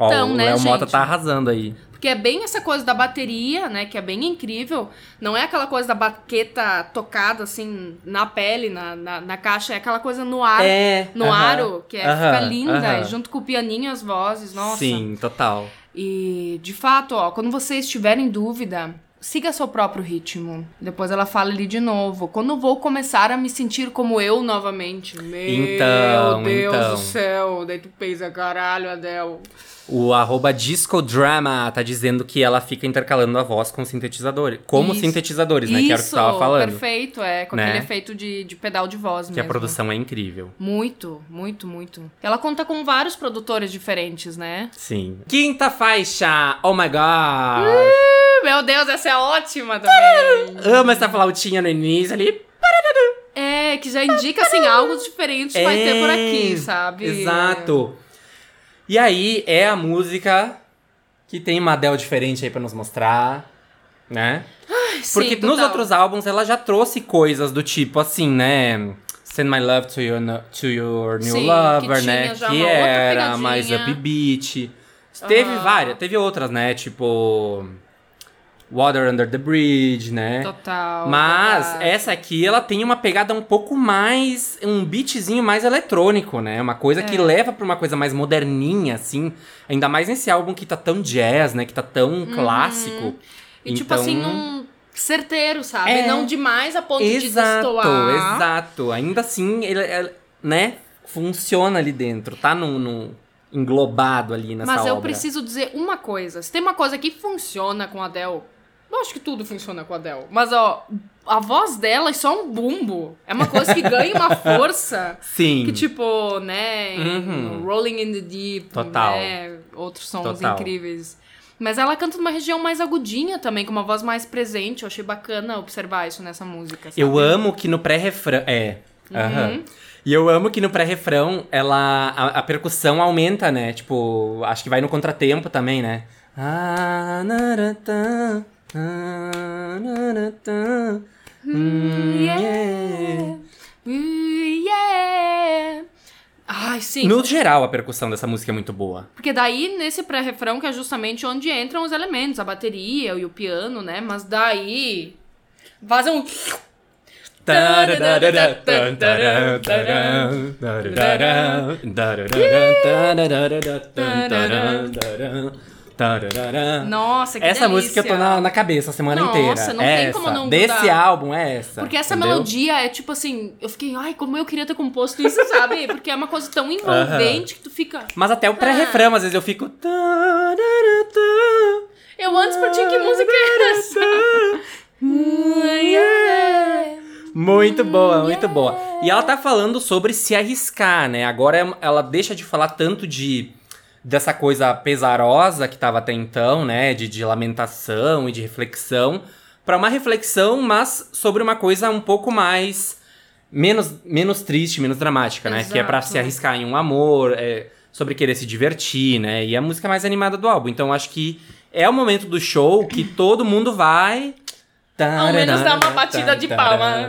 A: Ó,
B: Então,
A: o
B: né,
A: Léo? Mota tá arrasando aí.
B: Porque é bem essa coisa da bateria, né? Que é bem incrível. Não é aquela coisa da baqueta tocada, assim, na pele, na, na, na caixa. É aquela coisa no ar.
A: É.
B: No
A: aham,
B: aro, que é,
A: aham,
B: fica linda.
A: aham.
B: e junto com o pianinho as vozes. Nossa.
A: Sim, total.
B: E, de fato, ó, quando você estiver em dúvida siga seu próprio ritmo. Depois ela fala ali de novo. Quando vou começar a me sentir como eu novamente. Meu
A: Então,
B: Deus
A: então.
B: do céu. Daí tu pensa, caralho, Adele.
A: O arroba discodrama tá dizendo que ela fica intercalando a voz com sintetizadores. Como
B: Isso.
A: sintetizadores, né? Que era o que você tava falando.
B: perfeito. É, com
A: Né?
B: aquele efeito de, de pedal de voz
A: Que
B: mesmo.
A: a produção é incrível.
B: Muito, muito, muito. Ela conta com vários produtores diferentes, né?
A: Sim. Quinta faixa! Oh my god!
B: Uh, Meu Deus, essa é ótima também.
A: Amo essa flautinha no início ali.
B: É, que já indica, assim, algo diferente vai ter por aqui, sabe?
A: Exato. E aí é a música que tem uma Adele diferente aí pra nos mostrar, né?
B: Sim,
A: Porque nos
B: total.
A: outros álbuns ela já trouxe coisas do tipo assim, né? Send My Love to Your, to your New
B: Sim, que
A: Lover, né? Que
B: uma outra
A: era mais upbeat. Teve várias, teve outras, né? Tipo. Water Under the Bridge, né?
B: Total.
A: Mas essa aqui, ela tem uma pegada um pouco mais. um beatzinho mais eletrônico, né? Uma coisa que
B: É.
A: leva pra uma coisa mais moderninha, assim. Ainda mais nesse álbum que tá tão jazz, né? Que tá tão clássico.
B: Uhum. E tipo
A: Então-
B: assim, um certeiro, sabe?
A: É.
B: Não demais a ponto de
A: Exato,
B: destoar.
A: exato. Ainda assim, ele, é, né? Funciona ali dentro. Tá num, num- englobado ali nessa
B: Mas
A: obra.
B: eu preciso dizer uma coisa. Se tem uma coisa que funciona com a Adele, eu acho que tudo funciona com a Adele. Mas, ó, a voz dela é só um bumbo. É uma coisa que ganha uma força.
A: Sim.
B: Que tipo, né,
A: Uhum.
B: Rolling in the Deep,
A: Total.
B: né, outros sons
A: Total.
B: incríveis. Mas ela canta numa região mais agudinha também, com uma voz mais presente. Eu achei bacana observar isso nessa música, sabe?
A: Eu amo que no pré-refrão. É.
B: Uhum.
A: aham. E eu amo que no pré-refrão ela a, a percussão aumenta, né? Tipo, acho que vai no contratempo também, né? Ah, naratã, ah, naratã, hum, yeah.
B: Yeah. Ai, sim.
A: No geral, a percussão dessa música é muito boa.
B: Porque daí, nesse pré-refrão, que é justamente onde entram os elementos, a bateria e o piano, né? Mas daí. Vaza um. Nossa, que
A: Essa
B: delícia.
A: música eu tô na, na cabeça a semana
B: Nossa,
A: inteira.
B: não tem
A: essa.
B: como não
A: Desse
B: mudar.
A: álbum é essa.
B: Porque essa
A: entendeu?
B: melodia é tipo assim, eu fiquei, ai, como eu queria ter composto isso, sabe? Porque é uma coisa tão envolvente que tu fica.
A: Mas até o pré-refrão, às vezes eu fico.
B: Eu antes por ti, que música é essa?
A: Muito boa, muito boa. E ela tá falando sobre se arriscar, né? Agora ela deixa de falar tanto de dessa coisa pesarosa que tava até então, né? De, de lamentação e de reflexão, pra uma reflexão, mas sobre uma coisa um pouco mais menos, menos triste, menos dramática, né? Que é pra
B: Exato.
A: se arriscar em um amor, é, sobre querer se divertir, né? E é a música mais animada do álbum. Então acho que é o momento do show que todo mundo vai.
B: Ao menos dá uma batida de palma.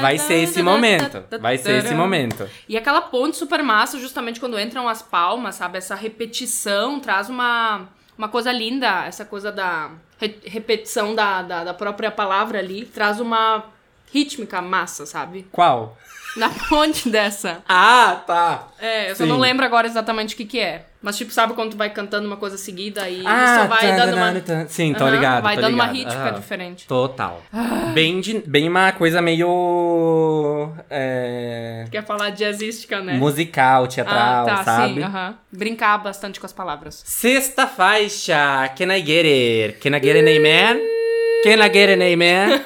A: Vai ser esse momento. Vai ser esse momento.
B: E aquela ponte super massa, justamente quando entram as palmas, sabe? Essa repetição traz uma, uma coisa linda. Essa coisa da re- repetição da, da, da própria palavra ali. Traz uma rítmica massa, sabe?
A: Qual?
B: Na ponte dessa.
A: Ah, tá.
B: É, eu só
A: Sim.
B: não lembro agora exatamente o que que é. Mas, tipo, sabe quando tu vai cantando uma coisa seguida e
A: Ah,
B: só vai dando uma...
A: tá. Sim, tô
B: Aham,
A: ligado.
B: Vai
A: tô
B: dando uma
A: ligado.
B: rítmica
A: Aham.
B: diferente.
A: Total. Bem, de, bem uma coisa meio. é,
B: Quer falar jazzística, né?
A: musical, teatral,
B: ah, tá,
A: sabe?
B: sim. aham. Brincar bastante com as palavras.
A: Sexta faixa, Can I Get It? Can I Get It Amen? Can I Get It Amen?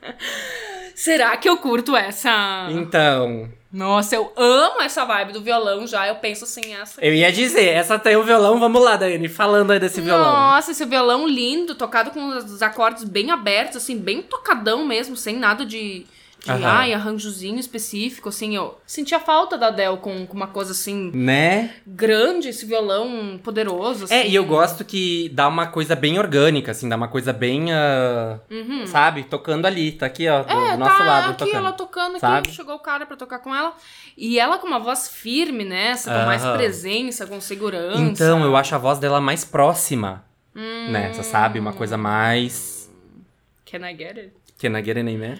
B: Será que eu curto essa?
A: Então,
B: Nossa, eu amo essa vibe do violão já. Eu penso assim, essa.
A: eu ia dizer, essa tem o violão, vamos lá, Daiane, falando aí desse violão.
B: Nossa, esse violão lindo, tocado com os acordes bem abertos, assim, bem tocadão mesmo, sem nada de. De,
A: Aham.
B: ai, arranjozinho específico, assim, eu sentia falta da Adele com, com uma coisa assim,
A: Né?
B: grande, esse violão poderoso, assim.
A: É, e eu gosto que dá uma coisa bem orgânica, assim, dá uma coisa bem, ah, sabe, tocando ali, tá aqui, ó, do,
B: Uhum. É,
A: do nosso
B: tá
A: lado,
B: aqui,
A: tocando.
B: ela tocando aqui,
A: sabe?
B: chegou o cara pra tocar com ela. E ela com uma voz firme nessa, com mais
A: Aham.
B: presença, com segurança.
A: Então, eu acho a voz dela mais próxima
B: Hum.
A: nessa, sabe? Uma coisa mais.
B: Can I get it?
A: Can I get amen?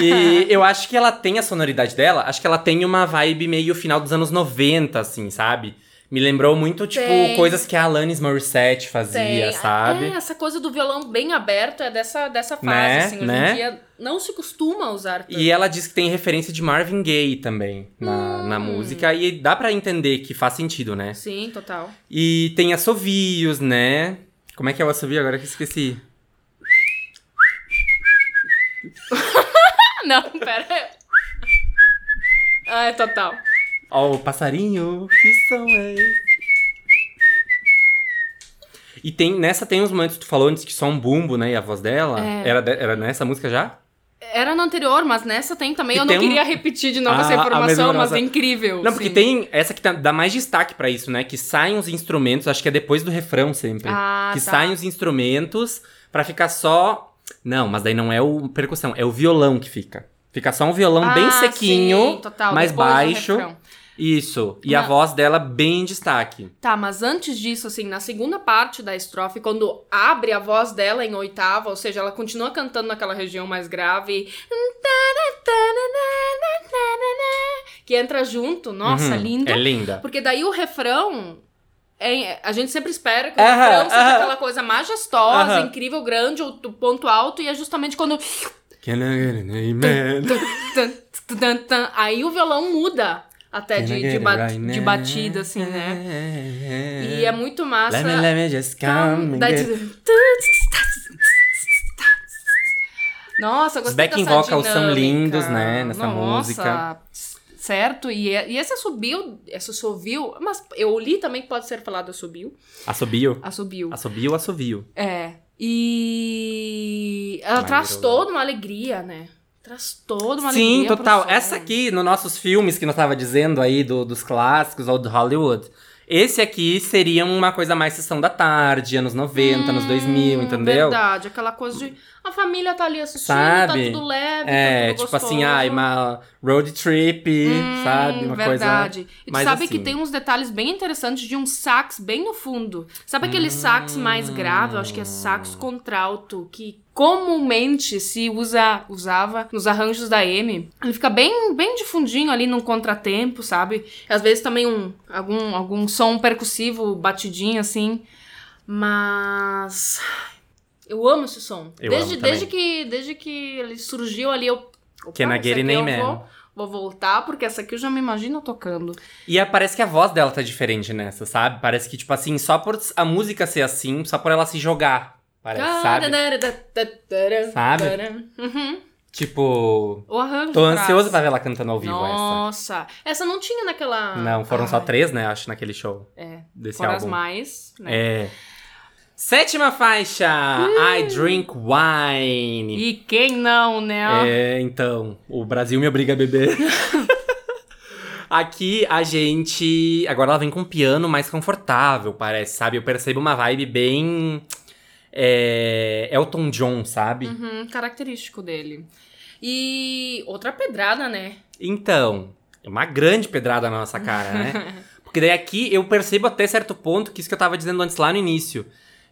A: E eu acho que ela tem a sonoridade dela, acho que ela tem uma vibe meio final dos anos 90, assim, sabe? Me lembrou muito, tipo,
B: Tem.
A: coisas que a Alanis Morissette fazia,
B: Tem.
A: sabe?
B: É, essa coisa do violão bem aberto é dessa, dessa fase,
A: Né,
B: assim. Hoje
A: né?
B: em dia não se costuma usar tanto.
A: E ela diz que tem referência de Marvin Gaye também na, na
B: Hum.
A: música. E dá pra entender que faz sentido, né?
B: Sim, total.
A: E tem assovios, né? Como é que é o assovio agora que eu esqueci?
B: Não, pera. Ah, é total.
A: Ó, o passarinho, que som é esse? E tem, nessa tem uns momentos que tu falou antes que só um bumbo, né? E a voz dela.
B: É.
A: Era, de- era nessa música já?
B: Era no anterior, mas nessa tem também.
A: E
B: eu não
A: tem um-
B: queria repetir de novo
A: Ah,
B: essa informação, mas é incrível.
A: Não, porque
B: sim.
A: tem essa que tá- dá mais destaque pra isso, né? Que saem os instrumentos, acho que é depois do refrão sempre.
B: Ah,
A: que
B: tá.
A: saem os instrumentos pra ficar só. Não, mas daí não é o percussão, é o violão que fica. Fica só um violão bem
B: Ah,
A: sequinho,
B: sim, total,
A: mais baixo. Isso. E a voz dela bem em destaque.
B: Tá, mas antes disso, assim, na segunda parte da estrofe, quando abre a voz dela em oitava, ou seja, ela continua cantando naquela região mais grave. Que entra junto, nossa,
A: Uhum,
B: lindo.
A: É linda.
B: Porque daí o refrão. É- a gente sempre espera que o
A: Aham,
B: refrão seja
A: aham.
B: aquela coisa majestosa,
A: Aham.
B: incrível, grande, o o ponto alto, e é justamente quando. Aí o violão muda até de, de,
A: right
B: de batida, assim, né? E é muito massa.
A: Let me, let me just come
B: Daí Nossa, eu
A: Os
B: gostei
A: backing vocals são lindos, né, nessa
B: Nossa,
A: música.
B: Certo, e, e esse assobio, esse assobio, mas eu li também que pode ser falado assobio,
A: Assobio.
B: assobio.
A: Assobio, assovio.
B: É, e ela traz
A: né?
B: toda uma alegria, né? Traz toda uma
A: Sim,
B: alegria pro
A: total. Essa aqui, nos nossos filmes que nós tava dizendo aí, do- dos clássicos ou do Hollywood, esse aqui seria uma coisa mais sessão da tarde, anos 90, anos 2000,
B: Hum,
A: entendeu?
B: Verdade, aquela coisa de a família tá ali assistindo,
A: Sabe?
B: tá tudo leve,
A: É,
B: tá tudo
A: tipo assim, ai, uma road trip, sabe? Uma
B: Hum, verdade.
A: coisa.
B: E tu sabe
A: assim.
B: que tem uns detalhes bem interessantes de um sax bem no fundo. Sabe aquele sax mais grave? Eu acho que é sax
A: Hum.
B: contralto, que comumente se usa, usava nos arranjos da M. Ele fica bem, bem de fundinho ali num contratempo, sabe? Às vezes também um, algum, algum som percussivo batidinho assim. Mas. Eu amo esse som.
A: Eu
B: desde, desde, que, desde que ele surgiu ali, eu. Opa,
A: get it,
B: aqui eu
A: amen?
B: vou- Vou voltar, porque essa aqui eu já me imagino tocando.
A: E é- parece que a voz dela tá diferente nessa, sabe? Parece que, tipo assim, só por a música ser assim, só por ela se jogar. Parece, sabe? Sabe?
B: Uhum.
A: Tipo.
B: O arranjo.
A: Tô ansioso pra ver ela cantando ao vivo
B: Nossa. Essa. não tinha naquela.
A: essa. Não, foram só
B: Ai,
A: três, né? Acho, naquele show.
B: É.
A: Desse
B: Foram as
A: álbum.
B: mais. Né?
A: É. Sétima faixa, I Drink Wine.
B: E quem não, né?
A: É, então, o Brasil me obriga a beber. Aqui a gente. Agora ela vem com um piano mais confortável, parece, sabe? Eu percebo uma vibe bem. É, Elton John, sabe?
B: Uhum, característico dele. E outra pedrada, né?
A: Então, é uma grande pedrada na nossa cara, né? Porque daí aqui eu percebo até certo ponto, que isso que eu tava dizendo antes lá no início.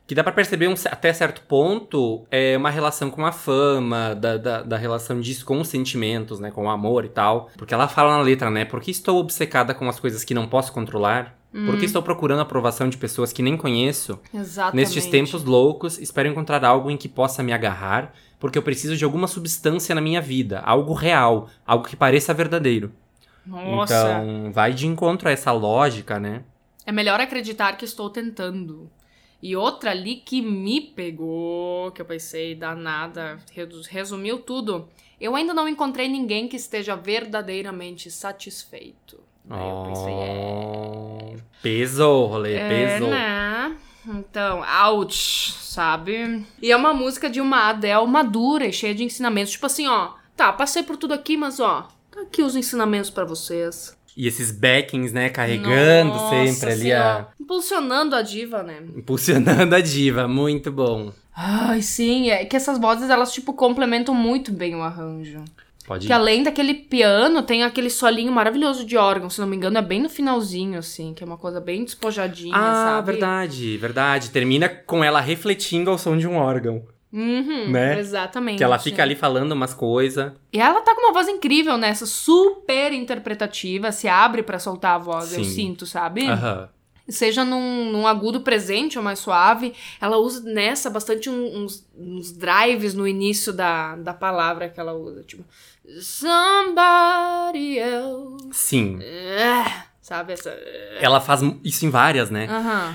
A: Que dá pra perceber um, até certo ponto é uma relação com a fama, da, da, da relação disso com os sentimentos, né? Com o amor e tal. Porque ela fala na letra, né? Por que estou obcecada com as coisas que não posso controlar? Por que estou procurando a aprovação de pessoas que nem conheço?
B: Exatamente.
A: Nestes tempos loucos, espero encontrar algo em que possa me agarrar, porque eu preciso de alguma substância na minha vida, algo real, algo que pareça verdadeiro.
B: Nossa.
A: Então, vai de encontro a essa lógica, né?
B: É melhor acreditar que estou tentando. E outra ali que me pegou, que eu pensei, danada, resumiu tudo. Eu ainda não encontrei ninguém que esteja verdadeiramente satisfeito. Aí eu pensei, é.
A: Oh, Peso, rolê,
B: É,
A: peso.
B: né? Então, ouch, sabe? E é uma música de uma Adele madura e cheia de ensinamentos. Tipo assim, ó, tá, passei por tudo aqui, mas ó, tá aqui os ensinamentos pra vocês.
A: E esses backings, né, carregando
B: Nossa
A: sempre ali a...
B: Impulsionando a diva, né?
A: Impulsionando a diva, muito bom.
B: Ai, sim, é que essas vozes, elas, tipo, complementam muito bem o arranjo.
A: Pode ir.
B: Que além daquele piano, tem aquele solinho maravilhoso de órgão, se não me engano, é bem no finalzinho, assim, que é uma coisa bem despojadinha,
A: Ah,
B: sabe?
A: verdade, verdade. Termina com ela refletindo ao som de um órgão,
B: Uhum,
A: Né?
B: Exatamente.
A: que ela fica ali falando umas coisas.
B: E ela tá com uma voz incrível nessa, super interpretativa, se abre pra soltar a voz, eu
A: Sim.
B: sinto, sabe?
A: Aham.
B: seja num, num agudo presente ou mais suave. Ela usa nessa bastante um- uns, uns drives no início da, da palavra que ela usa. Tipo, somebody else.
A: Sim.
B: Ah, Sabe essa.
A: Ela faz isso em várias, né?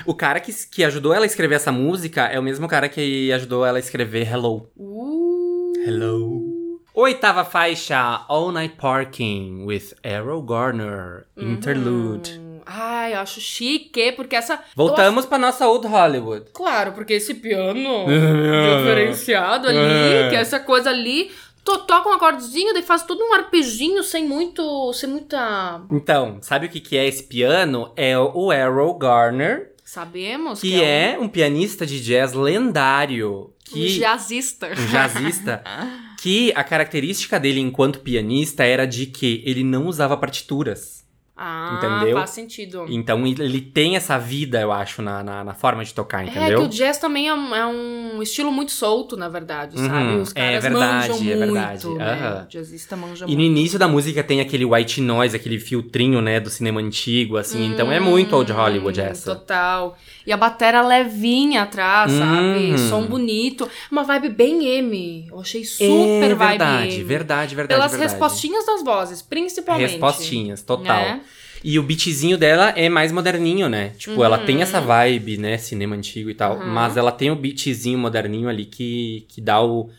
A: O cara que, que ajudou ela a escrever essa música é o mesmo cara que ajudou ela a escrever Hello.
B: Uh.
A: Hello. Oitava faixa, All Night Parking, with Errol Garner, Interlude.
B: Hum, Ai, eu acho chique, porque essa.
A: Voltamos pra nossa Old Hollywood.
B: Claro, porque esse piano diferenciado ali, que é essa coisa ali, to toca um acordezinho, daí faz todo um arpejinho sem muito. sem muita.
A: Então, sabe o que, que é esse piano? É o Errol Garner,
B: Sabemos
A: que é um pianista de jazz lendário.
B: um
A: Que,
B: jazzista.
A: um jazzista. que a característica dele enquanto pianista era de que ele não usava partituras.
B: Ah,
A: Entendeu?
B: faz sentido.
A: Então ele tem essa vida, eu acho, na, na, na forma de tocar,
B: É que
A: entendeu?
B: o jazz também é um, é um estilo muito solto, na verdade,
A: Uhum,
B: sabe? Os
A: é
B: caras
A: verdade,
B: manjam
A: é
B: muito,
A: verdade.
B: né?
A: Aham.
B: O jazzista manja
A: E no
B: muito.
A: início da música tem aquele white noise, aquele filtrinho, né, do cinema antigo, assim. então é muito old Hollywood
B: Hum,
A: essa.
B: Total. E a batera levinha atrás, sabe?
A: Hum.
B: Som bonito. Uma vibe bem M. Eu achei
A: É
B: super vibe
A: verdade,
B: M.
A: verdade, verdade,
B: Pelas
A: verdade.
B: respostinhas das vozes, principalmente.
A: Respostinhas, total.
B: Né?
A: E o beatzinho dela é mais moderninho, né? Tipo, ela tem
B: Uhum.
A: essa vibe, né? Cinema antigo e tal. Mas ela tem o beatzinho moderninho ali que, que dá o.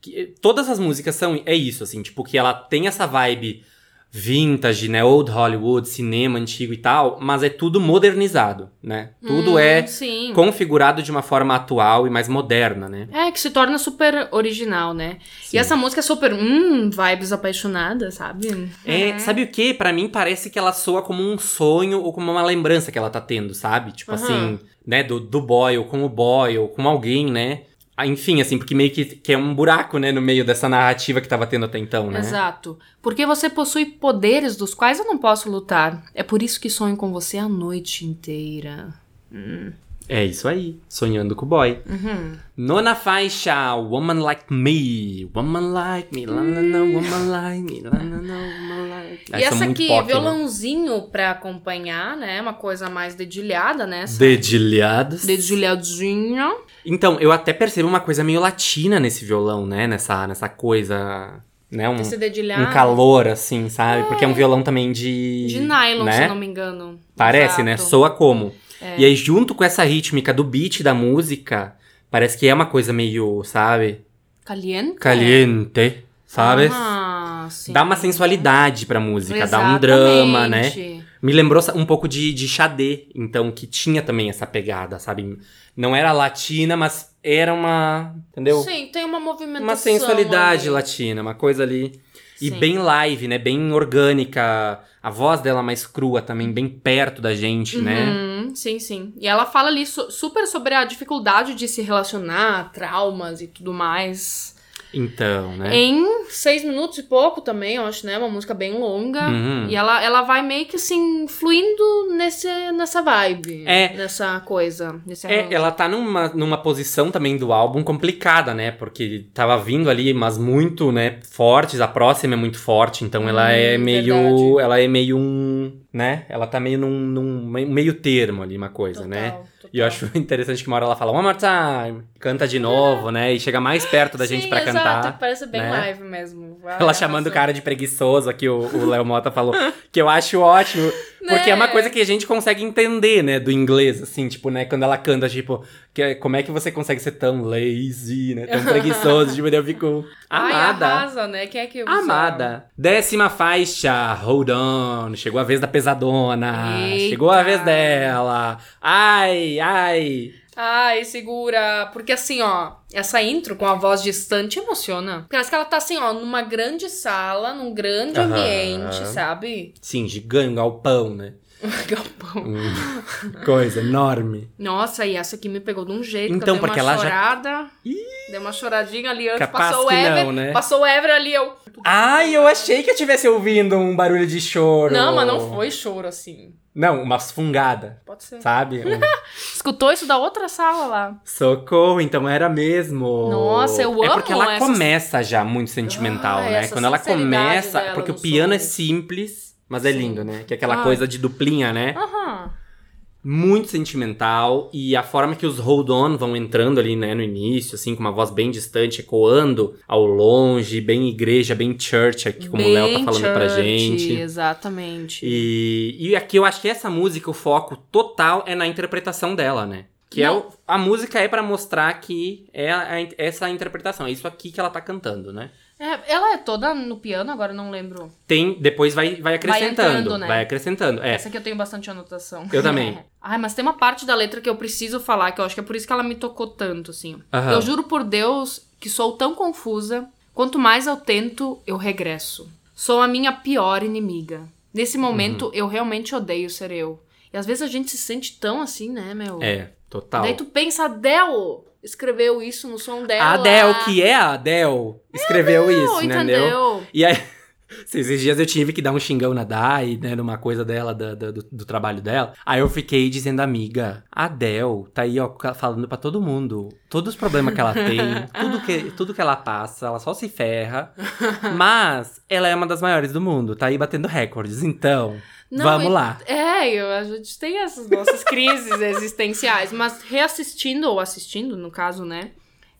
A: que- todas as músicas são. É isso, assim, tipo, que ela tem essa vibe vintage, né? Old Hollywood, cinema antigo e tal. Mas é tudo modernizado, né? Tudo
B: Hum,
A: é
B: Sim.
A: configurado de uma forma atual e mais moderna, né?
B: É, que se torna super original, né?
A: Sim.
B: E essa música é super, hum, vibes apaixonadas, sabe?
A: É, sabe o que? Pra mim parece que ela soa como um sonho ou como uma lembrança que ela tá tendo, sabe? Tipo assim, né, do, do boy ou com o boy ou com alguém, né? Ah, Enfim, assim, porque meio que, que é um buraco, né, no meio dessa narrativa que tava tendo até então, né?
B: Exato. Porque você possui poderes dos quais eu não posso lutar. É por isso que sonho com você a noite inteira.
A: É isso aí, sonhando com o boy.
B: Uhum.
A: Nona faixa, Woman Like Me. Woman Like Me, la la la, Woman Like Me, la la la, Woman Like Me.
B: e essa aqui,
A: pop, né?
B: violãozinho pra acompanhar, né? Uma coisa mais dedilhada, né? Essa
A: Dedilhados.
B: Dedilhadinha.
A: Então, eu até percebo uma coisa meio latina nesse violão, né? Nessa, nessa coisa, né? Um,
B: Esse dedilhado.
A: um calor, assim, sabe? Porque é um violão também de...
B: De nylon,
A: né?
B: se não me engano.
A: Parece, né?
B: Exato. É.
A: Soa como. E aí, junto com essa rítmica do beat da música, parece que é uma coisa meio, sabe?
B: Caliente?
A: Caliente, sabe?
B: Ah, sim.
A: Dá uma sensualidade pra música, dá um drama, né?
B: Exatamente.
A: Me lembrou um pouco de, de Xadê, então, que tinha também essa pegada, sabe? Não era latina, mas era uma. Entendeu?
B: Sim, tem uma movimentação.
A: Uma sensualidade
B: ali.
A: latina, uma coisa ali. E
B: Sim.
A: bem live, né? Bem orgânica. A voz dela mais crua também, bem perto da gente, né?
B: Uhum, sim, sim. E ela fala ali su- super sobre a dificuldade de se relacionar, traumas e tudo mais.
A: Então, né?
B: Em seis minutos e pouco também, eu acho, né? Uma música bem longa.
A: Uhum.
B: E ela, ela vai meio que assim, fluindo nesse, nessa vibe.
A: É.
B: Nessa coisa. Nesse
A: É,
B: arranjo.
A: ela tá numa, numa posição também do álbum complicada, né? Porque tava vindo ali, mas muito, né, fortes. A próxima é muito forte, então ela é
B: Hum,
A: meio.
B: verdade.
A: Ela é meio um. né? Ela tá meio num, num meio termo ali, uma coisa,
B: Total,
A: né?
B: Total.
A: E eu acho interessante que uma hora ela fala One more time, canta de novo, né? E chega mais perto da gente
B: Sim,
A: pra
B: exato,
A: cantar.
B: Parece bem
A: né?
B: live mesmo. Vai,
A: Ela chamando o cara de preguiçoso, aqui o Léo Mota falou, que eu acho ótimo, porque é uma
B: Né?
A: coisa que a gente consegue entender, né, do inglês, assim, tipo, né, quando ela canta, tipo, que, é- como é que você consegue ser tão lazy, né, tão preguiçoso, tipo, eu fico
B: Ai,
A: amada.
B: arrasa, né? Quem é que?
A: Amada. Décima faixa, Hold On. Chegou a vez da pesadona.
B: Eita.
A: Chegou a vez dela. Ai, ai.
B: Ai, segura. Porque assim, ó, essa intro com a voz distante emociona. Parece que ela tá assim, ó, numa grande sala, num grande
A: Aham.
B: ambiente, sabe?
A: Sim, gigante, galpão, né?
B: Galpão.
A: Hum, coisa enorme.
B: Nossa, e essa aqui me pegou de um jeito
A: Então,
B: que eu dei
A: porque
B: uma
A: ela já-
B: chorada. Deu uma choradinha ali antes,
A: Capaz
B: passou o Ever.
A: não, né?
B: Passou o Ever ali, eu.
A: Ai, eu achei que eu tivesse ouvindo um barulho de choro.
B: Não, mas não foi choro assim.
A: Não, uma fungada,
B: Pode ser.
A: sabe? Um
B: Escutou isso da outra sala lá.
A: socorro, então era mesmo.
B: Nossa, eu
A: É
B: amo
A: porque ela
B: essas-
A: começa já muito sentimental,
B: Ai,
A: né? Quando ela começa.
B: dela
A: Porque o
B: no
A: piano é simples, mas é
B: Sim.
A: lindo, né? Que é aquela
B: Ai.
A: coisa de duplinha, né?
B: Aham.
A: Muito sentimental e a forma que os hold on vão entrando ali, né, no início, assim, com uma voz bem distante, ecoando ao longe, bem igreja, bem church, aqui como o Léo tá
B: Bem
A: falando pra
B: church,
A: gente.
B: Exatamente.
A: E, e aqui eu acho que essa música, o foco total é na interpretação dela, né? Que é o, a música é pra mostrar que é a- essa interpretação, é isso aqui que ela tá cantando, né?
B: É, ela é toda no piano, agora não lembro.
A: Tem, depois vai, vai acrescentando, vai,
B: entrando, né?
A: acrescentando. É,
B: Essa aqui eu tenho bastante anotação.
A: Eu também.
B: Ai, mas tem uma parte da letra que eu preciso falar, que eu acho que é por isso que ela me tocou tanto, assim.
A: Aham.
B: Eu juro por Deus que sou tão confusa. Quanto mais eu tento, eu regresso. Sou a minha pior inimiga. Nesse momento,
A: Uhum.
B: eu realmente odeio ser eu. E às vezes a gente se sente tão assim, né, meu?
A: é, total.
B: Daí tu pensa, Adele escreveu isso no som dela.
A: A Adele, que é a Adele, escreveu isso,
B: Não,
A: entendeu?
B: entendeu?
A: E aí, esses dias eu tive que dar um xingão na Dai, né, numa coisa dela, da- da- do, do trabalho dela. Aí eu fiquei dizendo, amiga, a Adele tá aí, ó, falando pra todo mundo. Todos os problemas que ela tem, tudo que, tudo que ela passa, ela só se ferra. Mas ela é uma das maiores do mundo, tá aí batendo recordes. Então,
B: Não,
A: vamos
B: e-
A: lá.
B: É, eu- a gente tem essas nossas crises existenciais, mas reassistindo, ou assistindo, no caso, né?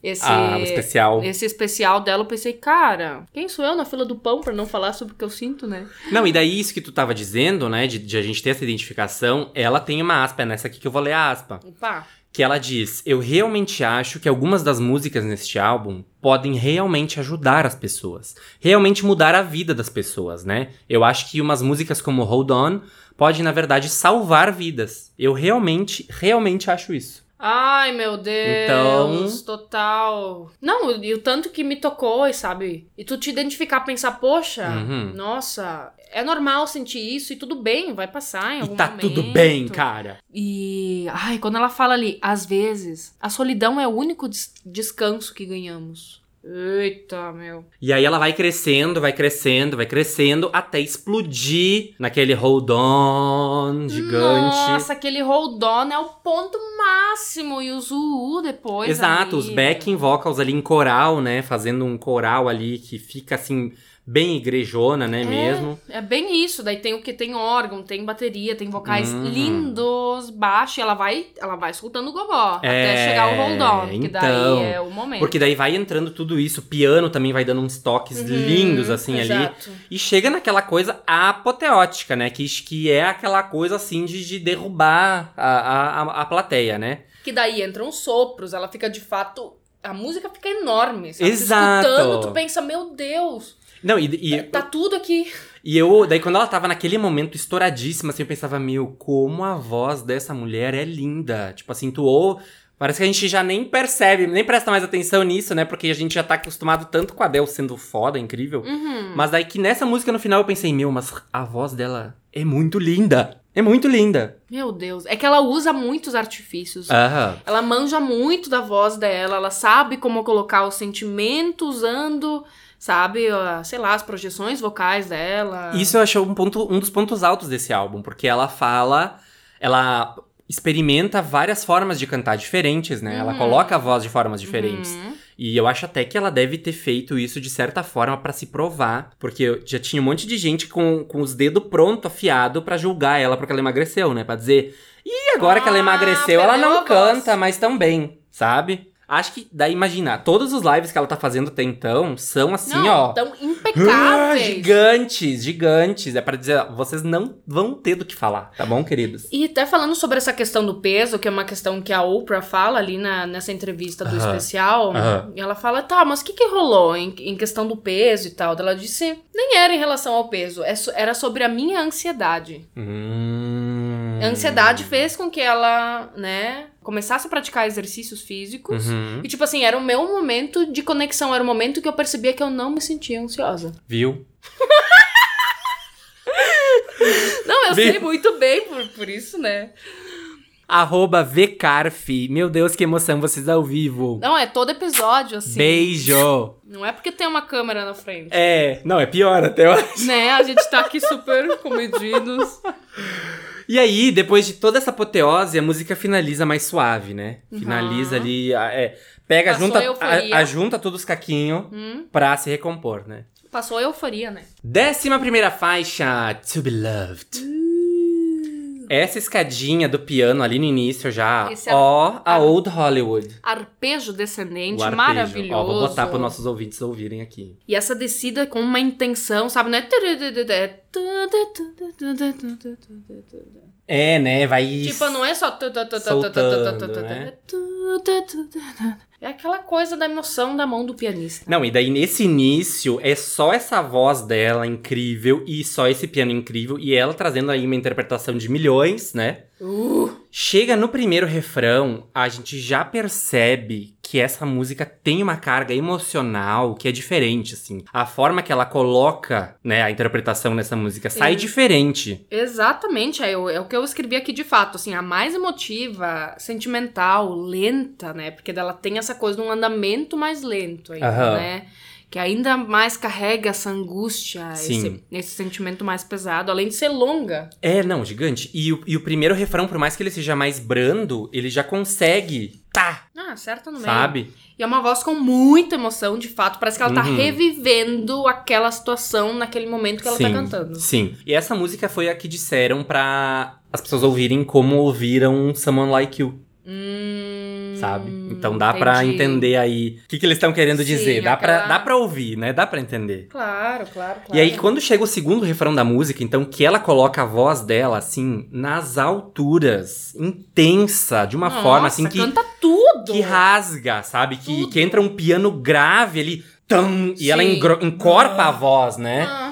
B: Esse,
A: A especial.
B: esse especial dela, eu pensei, cara, quem sou eu na fila do pão pra não falar sobre o que eu sinto, né?
A: Não, e daí isso que tu tava dizendo, né, de, de a gente ter essa identificação, ela tem uma aspa, é nessa aqui que eu vou ler a aspa.
B: Opa.
A: Que ela diz: Eu realmente acho que algumas das músicas neste álbum podem realmente ajudar as pessoas, realmente mudar a vida das pessoas, né? Eu acho que umas músicas como Hold On podem, na verdade, salvar vidas. Eu realmente, realmente acho isso.
B: Ai, meu Deus,
A: Então-
B: total. Não, e o tanto que me tocou, sabe? E tu te identificar, pensar, poxa,
A: Uhum.
B: nossa, é normal sentir isso e tudo bem, vai passar em
A: E
B: algum
A: tá
B: momento.
A: tudo bem, cara.
B: E, ai, quando ela fala ali, às vezes, a solidão é o único des- descanso que ganhamos. Eita, meu.
A: E aí ela vai crescendo, vai crescendo, vai crescendo até explodir naquele hold on gigante.
B: Nossa, aquele hold on é o ponto máximo. E o Zuu depois.
A: Exato,
B: ali.
A: os backing vocals ali em coral, né? Fazendo um coral ali que fica assim, bem igrejona, né? Mesmo.
B: É bem isso. Daí tem o que? Tem órgão, tem bateria, tem vocais
A: Uhum.
B: lindos, baixo. E ela vai, ela vai soltando o gogó.
A: É,
B: até chegar o hold on. Que
A: então.
B: daí é o momento.
A: Porque daí vai entrando tudo isso, o piano também vai dando uns toques
B: Uhum,
A: lindos, assim, ali.
B: exato.
A: E chega naquela coisa apoteótica, né? Que, que é aquela coisa, assim, de, de derrubar a, a, a- plateia, né?
B: Que daí entram sopros, ela fica de fato. A música fica enorme. Sabe?
A: Exato.
B: escutando, tu pensa, meu Deus,
A: Não, e, e,
B: tá tudo aqui.
A: e eu, daí quando ela tava naquele momento estouradíssima, assim, eu pensava, meu, como a voz dessa mulher é linda. Tipo assim, tu ou Parece que a gente já nem percebe, nem presta mais atenção nisso, né? Porque a gente já tá acostumado tanto com a Adele sendo foda, incrível.
B: Uhum.
A: Mas daí que nessa música no final eu pensei, meu, mas a voz dela é muito linda. É muito linda.
B: Meu Deus. É que ela usa muitos artifícios.
A: Aham.
B: Ela manja muito da voz dela, ela sabe como colocar o sentimento usando, sabe, ah, sei lá, as projeções vocais dela.
A: Isso eu achei um, ponto, um dos pontos altos desse álbum, porque ela fala, ela experimenta várias formas de cantar diferentes, né? Ela
B: Uhum.
A: coloca a voz de formas diferentes.
B: Uhum.
A: E eu acho até que ela deve ter feito isso de certa forma pra se provar, porque eu- já tinha um monte de gente com, com os dedos pronto, afiado, pra julgar ela porque ela emagreceu, né? Pra dizer, e agora que ela
B: Ah,
A: emagreceu, ela não
B: a voz."
A: canta mais tão bem, sabe? Acho que, daí imagina, todos os lives que ela tá fazendo até então são assim,
B: Não,
A: ó.
B: tão
A: Ah,
B: impecáveis.
A: gigantes, gigantes. É pra dizer, ó, vocês não vão ter do que falar, tá bom, queridos?
B: E até falando sobre essa questão do peso, que é uma questão que a Oprah fala ali na, nessa entrevista do
A: Aham.
B: especial,
A: Aham.
B: e ela fala, tá, mas o que que rolou em, em questão do peso e tal? Ela disse, nem era em relação ao peso, é era sobre a minha ansiedade.
A: Hum.
B: A ansiedade fez com que ela, né, começasse a praticar exercícios físicos.
A: Uhum.
B: E, tipo assim, era o meu momento de conexão, era o momento que eu percebia que eu não me sentia ansiosa.
A: Viu?
B: Não, eu
A: Vi-
B: sei muito bem por, por isso, né?
A: Arroba VCarf. Meu Deus, que emoção vocês ao vivo.
B: Não, é todo episódio, assim.
A: Beijo.
B: Não é porque tem uma câmera na frente.
A: É, não, é pior até eu acho.
B: Né? A gente tá aqui super comedidos.
A: E aí, depois de toda essa apoteose, a música finaliza mais suave, né? Finaliza
B: Uhum.
A: ali, é, pega,
B: Passou
A: junta,
B: a euforia.
A: a, a junta todos os caquinhos
B: Hum,
A: pra se recompor, né?
B: passou a euforia, né?
A: Décima primeira faixa, To Be Loved. Essa escadinha do piano ali no início já,
B: é
A: ó, a
B: ar-
A: Old Hollywood.
B: Arpejo descendente,
A: arpejo.
B: maravilhoso.
A: Ó, vou botar para nossos ouvintes ouvirem aqui.
B: E essa descida com uma intenção, sabe? Não é.
A: É, né? Vai.
B: Tipo, não é só.
A: Soltando, né?
B: É aquela coisa da emoção da mão do pianista.
A: Não, e daí nesse início é só essa voz dela incrível e só esse piano incrível e ela trazendo aí uma interpretação de milhões, né?
B: Uh,
A: Chega no primeiro refrão, a gente já percebe que essa música tem uma carga emocional que é diferente, assim. A forma que ela coloca, né, a interpretação nessa música sai
B: É.
A: diferente.
B: exatamente, é, o- é o que eu escrevi aqui de fato, assim, a mais emotiva, sentimental, lenta, né? Porque dela tem essa coisa de um andamento mais lento ainda,
A: Aham.
B: né? Que ainda mais carrega essa angústia, esse, esse sentimento mais pesado, além de ser longa.
A: É, não, gigante. E o, e o primeiro refrão, por mais que ele seja mais brando, ele já consegue, tá,
B: Ah, certo no meio.
A: sabe?
B: E é uma voz com muita emoção, de fato. Parece que ela tá
A: Uhum.
B: revivendo aquela situação naquele momento que ela
A: sim,
B: tá cantando.
A: Sim. E essa música foi a que disseram pra as pessoas ouvirem como ouviram Someone Like You,
B: Hum,
A: sabe? Então dá pra
B: entendi.
A: entender aí o que, que eles estão querendo
B: Sim,
A: dizer. Dá, pra,
B: aquela-
A: dá pra ouvir, né? Dá pra entender.
B: Claro, claro, claro.
A: E aí, quando chega o segundo refrão da música, então, que ela coloca a voz dela, assim, nas alturas, intensa, de uma
B: Nossa,
A: forma, assim, que,
B: canta tudo.
A: que rasga, sabe? Que,
B: Tudo.
A: que entra um piano grave ali, e ela encorpa a voz, né?
B: Aham.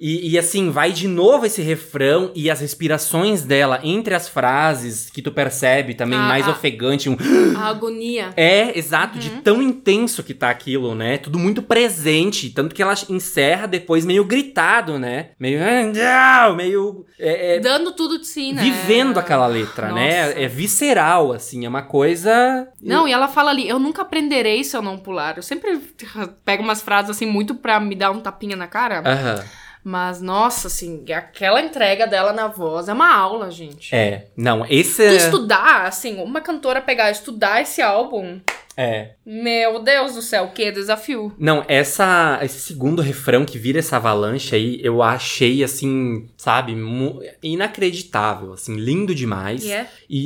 A: E, e, assim, vai de novo esse refrão e as respirações dela entre as frases que tu percebe também
B: Ah,
A: mais
B: ah.
A: ofegante, um
B: A agonia.
A: é, exato,
B: Uhum.
A: de tão intenso que tá aquilo, né? Tudo muito presente. Tanto que ela encerra depois meio gritado, né? Meio. "Ah, Meio. é, é,
B: Dando tudo de si, né?
A: vivendo aquela letra,
B: Nossa.
A: né? É visceral, assim. É uma coisa.
B: Não, e ela fala ali, eu nunca aprenderei se eu não pular. Eu sempre pego umas frases assim muito pra me dar um tapinha na cara.
A: Aham.
B: Mas, nossa, assim, aquela entrega dela na voz é uma aula, gente.
A: É. Não, esse.
B: Tu estudar, assim, uma cantora pegar, estudar esse álbum,
A: É.
B: meu Deus do céu, que desafio.
A: Não, essa, esse segundo refrão que vira essa avalanche aí, eu achei, assim, sabe, inacreditável, assim, lindo demais.
B: E é.
A: E,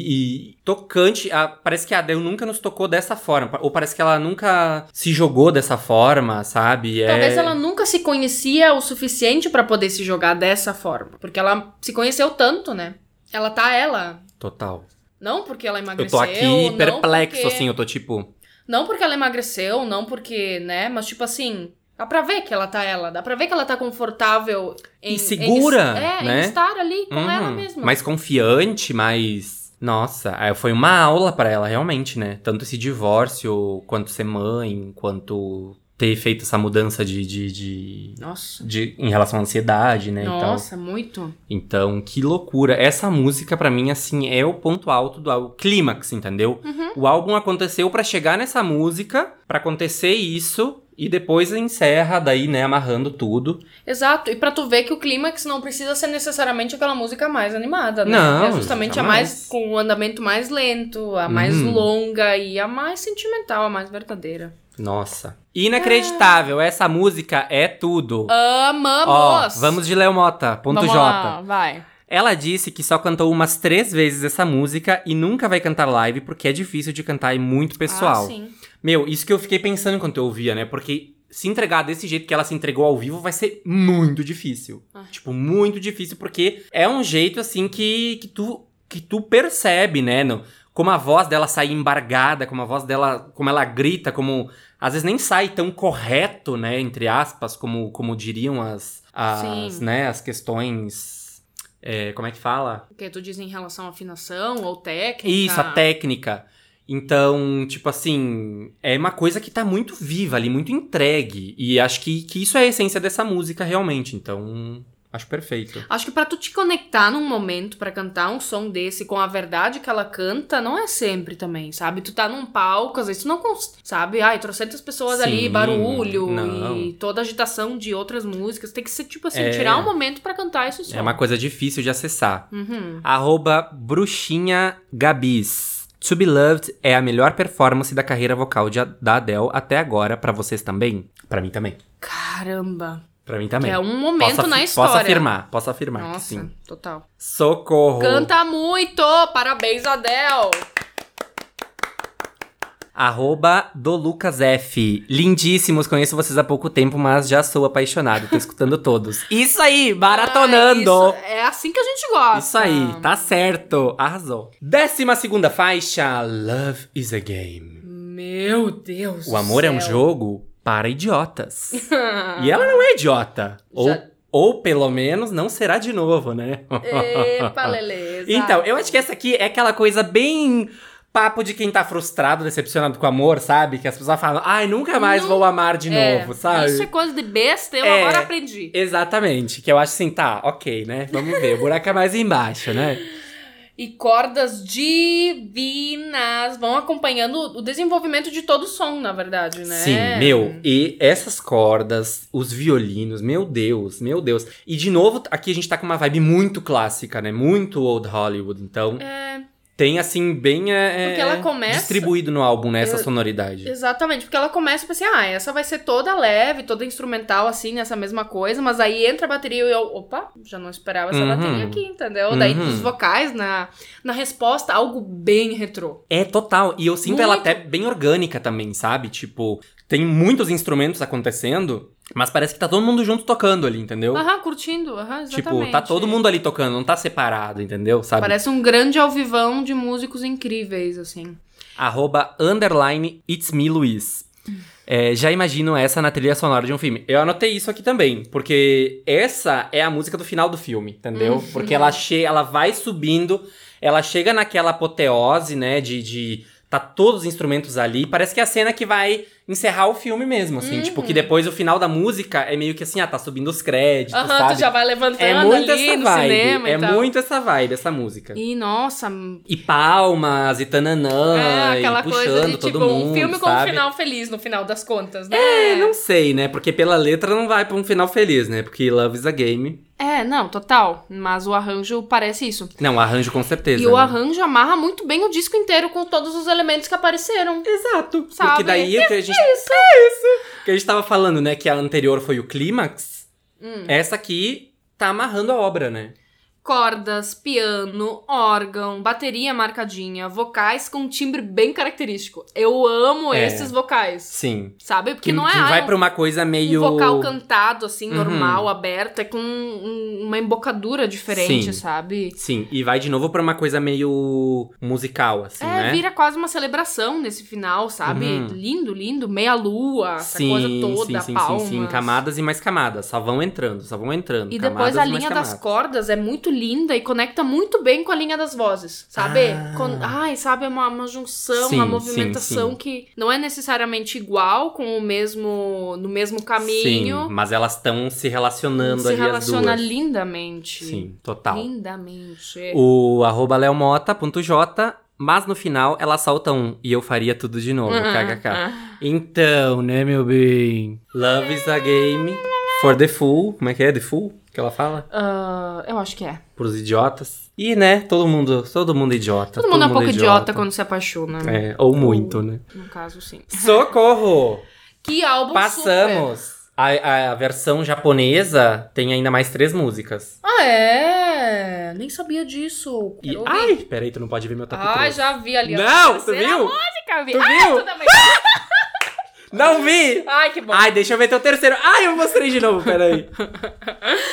A: e tocante, a- parece que a Adele nunca nos tocou dessa forma, ou parece que ela nunca se jogou dessa forma, sabe? É-
B: Talvez ela nunca se conhecia o suficiente pra poder se jogar dessa forma. Porque ela se conheceu tanto, né? Ela tá ela.
A: Total.
B: Não porque ela
A: Eu
B: emagreceu.
A: tô aqui perplexo,
B: porque-
A: assim, eu tô tipo.
B: Não porque ela emagreceu, não porque, né? Mas tipo assim, dá pra ver que ela tá ela. Dá pra ver que ela tá confortável em.
A: E segura,
B: em, é,
A: né?
B: em estar ali com
A: uhum,
B: ela mesma.
A: Mais confiante, mais. Nossa, aí foi uma aula pra ela, realmente, né? Tanto esse divórcio, quanto ser mãe, quanto ter feito essa mudança de. de, de,
B: Nossa.
A: de- em relação à ansiedade, né?
B: Nossa, muito.
A: Então, que loucura. Essa música, pra mim, assim, é o ponto alto do álbum. Clímax, entendeu?
B: Uhum.
A: O álbum aconteceu pra chegar nessa música, pra acontecer isso, e depois encerra, daí, né, amarrando tudo.
B: Exato. E pra tu ver que o clímax não precisa ser necessariamente aquela música mais animada, né?
A: Não,
B: É justamente a
A: jamais.
B: mais. com o andamento mais lento, a mais
A: Uhum.
B: longa e a mais sentimental, a mais verdadeira.
A: Nossa. Inacreditável. Essa música é tudo. Ó,
B: Amamos!
A: vamos de Léo Mota, ponto
B: Vamos
A: J.
B: lá, vai.
A: Ela disse que só cantou umas três vezes essa música e nunca vai cantar live porque é difícil de cantar e muito pessoal.
B: Ah, sim.
A: Meu, isso que eu fiquei pensando enquanto eu ouvia, né? Porque se entregar desse jeito que ela se entregou ao vivo vai ser muito difícil.
B: Ah.
A: Tipo, muito difícil, porque é um jeito, assim, que, que, tu, que tu percebe, né? No, como a voz dela sai embargada, como a voz dela, como ela grita, como... Às vezes nem sai tão correto, né? Entre aspas, como, como diriam as, as,
B: Sim.
A: né, as questões... é, como é que fala?
B: O que tu diz em relação à afinação ou técnica?
A: Isso, a técnica. Então, tipo assim, é uma coisa que tá muito viva ali, muito entregue. E acho que, que isso é a essência dessa música realmente. Então, acho perfeito.
B: Acho que pra tu te conectar num momento pra cantar um som desse com a verdade que ela canta, não é sempre também, sabe? Tu tá num palco, às vezes tu não cons... sabe? Ai, trocentas pessoas ali,
A: Sim,
B: barulho
A: não.
B: e toda agitação de outras músicas. Tem que ser, tipo assim,
A: É.
B: tirar um momento pra cantar esse som.
A: É uma coisa difícil de acessar.
B: Uhum.
A: Arroba Bruxinha Gabis. To Be Loved é a melhor performance da carreira vocal de, da Adele até agora, pra vocês também? Pra mim também.
B: Caramba.
A: Pra mim também.
B: Que é um momento
A: posso,
B: na história.
A: Posso afirmar, posso afirmar que
B: Nossa,
A: sim.
B: total.
A: Socorro!
B: Canta muito! Parabéns, Adele!
A: Arroba do Lucas F. Lindíssimos, conheço vocês há pouco tempo, mas já sou apaixonado, tô escutando todos. Isso aí, maratonando!
B: Ah, isso- é assim que a gente gosta.
A: Isso aí, tá certo, arrasou. Décima segunda faixa, Love is a Game.
B: Meu Deus.
A: O amor é um jogo para idiotas. e ela não é idiota. Ou,
B: Já-
A: ou pelo menos não será de novo, né?
B: Epa.
A: Então, eu acho que essa aqui é aquela coisa bem papo de quem tá frustrado, decepcionado com o amor, sabe? Que as pessoas falam, ai, nunca mais
B: Não-
A: vou amar de
B: É,
A: novo, sabe?
B: Isso é coisa de besta, eu
A: É.
B: agora aprendi.
A: Exatamente, que eu acho assim, tá, ok, né? Vamos ver, o buraco é mais embaixo, né?
B: E cordas divinas vão acompanhando o desenvolvimento de todo o som, na verdade, né?
A: Sim, meu, e essas cordas, os violinos, meu Deus, meu Deus. E de novo, aqui a gente tá com uma vibe muito clássica, né? Muito old Hollywood, então
B: É,
A: tem assim, bem é,
B: ela começa-
A: distribuído no álbum, né? Essa
B: Eu-
A: sonoridade.
B: exatamente, porque ela começa a pensar, ah, essa vai ser toda leve, toda instrumental, assim, nessa mesma coisa, mas aí entra a bateria e eu, opa, já não esperava essa
A: Uhum.
B: bateria aqui, entendeu? Daí
A: Uhum.
B: os vocais, na, na resposta, algo bem retrô.
A: É total. E eu sinto ela
B: Muito.
A: até bem orgânica também, sabe? Tipo, tem muitos instrumentos acontecendo, mas parece que tá todo mundo junto tocando ali, entendeu?
B: Aham, curtindo, aham, exatamente.
A: tipo, tá todo mundo ali tocando, não tá separado, entendeu? Sabe?
B: Parece um grande alvivão de músicos incríveis, assim.
A: Arroba underline It's Me Luiz. É, já imagino essa na trilha sonora de um filme. Eu anotei isso aqui também, porque essa é a música do final do filme, entendeu?
B: Uhum.
A: Porque ela, che ela vai subindo, ela chega naquela apoteose, né, de, de tá todos os instrumentos ali. Parece que é a cena que vai encerrar o filme mesmo, assim.
B: Uhum.
A: Tipo, que depois o final da música é meio que assim, ah, tá subindo os créditos,
B: Aham,
A: sabe?
B: tu já vai levantando
A: É muito
B: ali
A: essa
B: no
A: vibe.
B: cinema
A: é muito essa vibe, essa música.
B: E, nossa,
A: E palmas, e tananã,
B: é aquela
A: e puxando
B: coisa de,
A: todo
B: tipo,
A: mundo,
B: um filme com
A: sabe?
B: um final feliz no final das contas, né?
A: É, não sei, né? Porque pela letra não vai pra um final feliz, né? Porque Love is a Game.
B: É, não, total. Mas o arranjo parece isso.
A: Não, arranjo com certeza.
B: E o
A: né?
B: arranjo amarra muito bem o disco inteiro com todos os elementos que apareceram.
A: Exato.
B: Sabe?
A: Porque daí o que a gente. É isso. É isso. Que a gente tava falando, né? Que a anterior foi o clímax.
B: Hum.
A: Essa aqui tá amarrando a obra, né?
B: Cordas, piano, órgão, bateria marcadinha, vocais com um timbre bem característico. Eu amo
A: É.
B: esses vocais.
A: Sim.
B: Sabe? Porque
A: Que,
B: não é
A: que
B: ah,
A: vai
B: um-
A: pra uma coisa meio.
B: um vocal cantado, assim,
A: Uhum.
B: normal, aberto. É com um- uma embocadura diferente,
A: Sim.
B: sabe?
A: Sim, e vai de novo pra uma coisa meio musical, assim,
B: é,
A: né?
B: vira quase uma celebração nesse final, sabe?
A: Uhum.
B: Lindo, lindo. Meia lua, essa
A: sim,
B: coisa toda,
A: sim, sim,
B: palmas.
A: sim, sim. Camadas e mais camadas. Só vão entrando, só vão entrando.
B: E depois a linha das cordas é muito linda e conecta muito bem com a linha das vozes, sabe?
A: Ah.
B: Con- Ai, sabe? É uma, uma junção,
A: Sim,
B: uma
A: sim,
B: movimentação
A: sim.
B: que não é necessariamente igual, com o mesmo, no mesmo
A: Sim,
B: caminho.
A: mas elas estão se relacionando
B: se
A: ali as
B: relaciona
A: duas.
B: lindamente.
A: Sim, total.
B: Lindamente.
A: O arroba leomota.j, mas no final ela solta um e eu faria tudo de novo,
B: Ah,
A: kkk.
B: ah.
A: Então, né, meu bem? Love is a game for the fool. Como é que é? The fool? Que ela fala?
B: Ah, eu acho que é.
A: Pros idiotas. E, né, todo mundo, todo mundo é idiota.
B: Todo mundo é um pouco idiota quando se apaixona.
A: É, ou muito, né?
B: No caso, sim.
A: Socorro!
B: Que álbum super.
A: Passamos! A, a versão japonesa tem ainda mais três músicas.
B: Ah, é? Nem sabia disso.
A: E, ai, peraí, tu não pode ver meu top
B: Ai,
A: 3.
B: já vi ali.
A: Não, tu viu?
B: música, vi.
A: Tu
B: Ai,
A: viu?
B: tu também.
A: Não vi!
B: Ai, que bom.
A: Ai, deixa eu ver teu terceiro. Ai, eu mostrei de novo, peraí.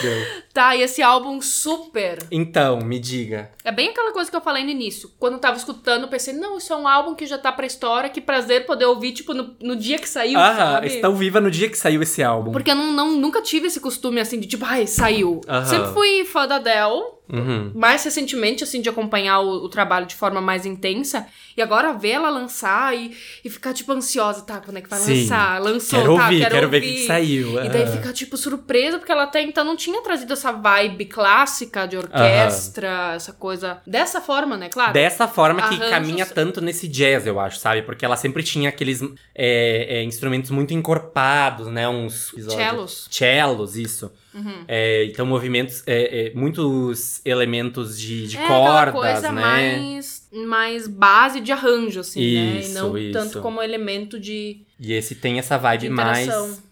A: Deu.
B: Tá, e esse álbum super.
A: Então, me diga.
B: É bem aquela coisa que eu falei no início. Quando eu tava escutando, eu pensei, não, isso é um álbum que já tá pra história, que prazer poder ouvir, tipo, no, no dia que saiu,
A: Aham,
B: sabe?
A: estão viva no dia que saiu esse álbum.
B: Porque eu não, não- nunca tive esse costume, assim, de tipo, ai, saiu.
A: Aham.
B: Sempre fui fã da Adele,
A: Uhum.
B: mais recentemente, assim, de acompanhar o, o trabalho de forma mais intensa. E agora ver ela lançar e, e ficar, tipo, ansiosa. Tá, quando é que vai
A: Sim.
B: lançar? Lançou,
A: Quero
B: tá,
A: ouvir,
B: quero,
A: quero ver o
B: ouvir.
A: que saiu.
B: E daí
A: aham.
B: fica, tipo, surpresa, porque ela até então não tinha trazido essa vibe clássica de orquestra, essa coisa. Dessa forma, né? Claro.
A: Dessa forma que
B: Arranjos-
A: caminha tanto nesse jazz, eu acho, sabe? Porque ela sempre tinha aqueles é, é, instrumentos muito encorpados, né? Uns...
B: Cellos.
A: Cellos, isso.
B: Uhum.
A: É, então, movimentos, é, é, muitos elementos de, de
B: é
A: cordas,
B: coisa
A: né?
B: mais, mais base de arranjo, assim, né? E
A: Isso,
B: não
A: isso.
B: tanto como elemento de,
A: E esse tem essa vibe mais.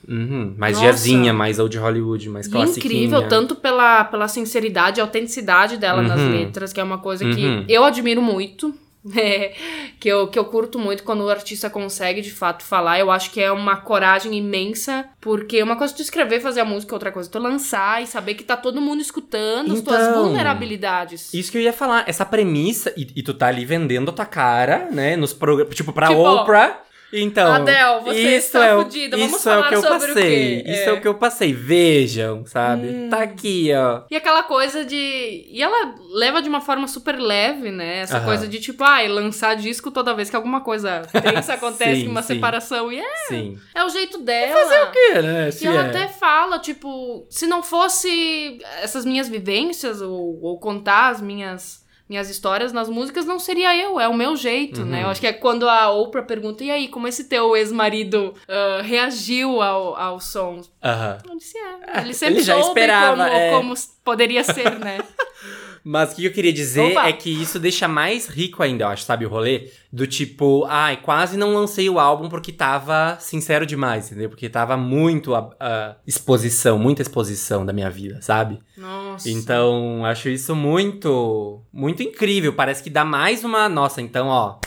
A: Uhum, mais
B: Nossa.
A: jazzinha, mais old Hollywood, mais classiquinha.
B: incrível, tanto pela, pela sinceridade e autenticidade dela nas
A: Uhum.
B: letras, que é uma coisa
A: Uhum.
B: que eu admiro muito. é, que, eu, que eu curto muito quando o artista consegue de fato falar. Eu acho que é uma coragem imensa, porque uma coisa é tu escrever, fazer a música, outra coisa é tu lançar e saber que tá todo mundo escutando as tuas
A: Então,
B: vulnerabilidades.
A: Isso que eu ia falar, essa premissa, e, e tu tá ali vendendo a tua cara, né? Nos programas. Tipo, pra
B: Tipo,
A: Oprah. Então.
B: Adele, você
A: isso
B: está
A: é o,
B: fudida, vamos
A: Isso é o
B: falar
A: que eu
B: sobre o
A: passei.
B: quê?
A: Isso
B: É.
A: é o que eu passei. Vejam, sabe?
B: Hum.
A: Tá aqui, ó.
B: E aquela coisa de. E ela leva de uma forma super leve, né? Essa
A: Aham.
B: coisa de tipo, ai, lançar disco toda vez que alguma coisa tensa acontece,
A: Sim,
B: uma
A: sim.
B: separação. E é,
A: Sim.
B: é o jeito dela.
A: O que, né?
B: E
A: Se
B: ela
A: é.
B: até fala, tipo, se não fosse essas minhas vivências ou, ou contar as minhas, minhas histórias nas músicas, não seria eu, é o meu jeito,
A: Uhum.
B: né? Eu acho que é quando a Oprah pergunta, e aí, como esse teu ex-marido ah, reagiu ao, ao som?
A: Aham.
B: Eu disse, é, ele sempre
A: Ele já
B: soube
A: esperava,
B: como,
A: é.
B: como poderia ser, né?
A: Mas o que eu queria dizer
B: Opa.
A: é que isso deixa mais rico ainda, eu acho, sabe, o rolê? Do tipo, ai, quase não lancei o álbum porque tava sincero demais, entendeu? Porque tava muito a, a exposição, muita exposição da minha vida, sabe?
B: Nossa.
A: Então, acho isso muito, muito incrível. Parece que dá mais uma. Nossa, então, ó,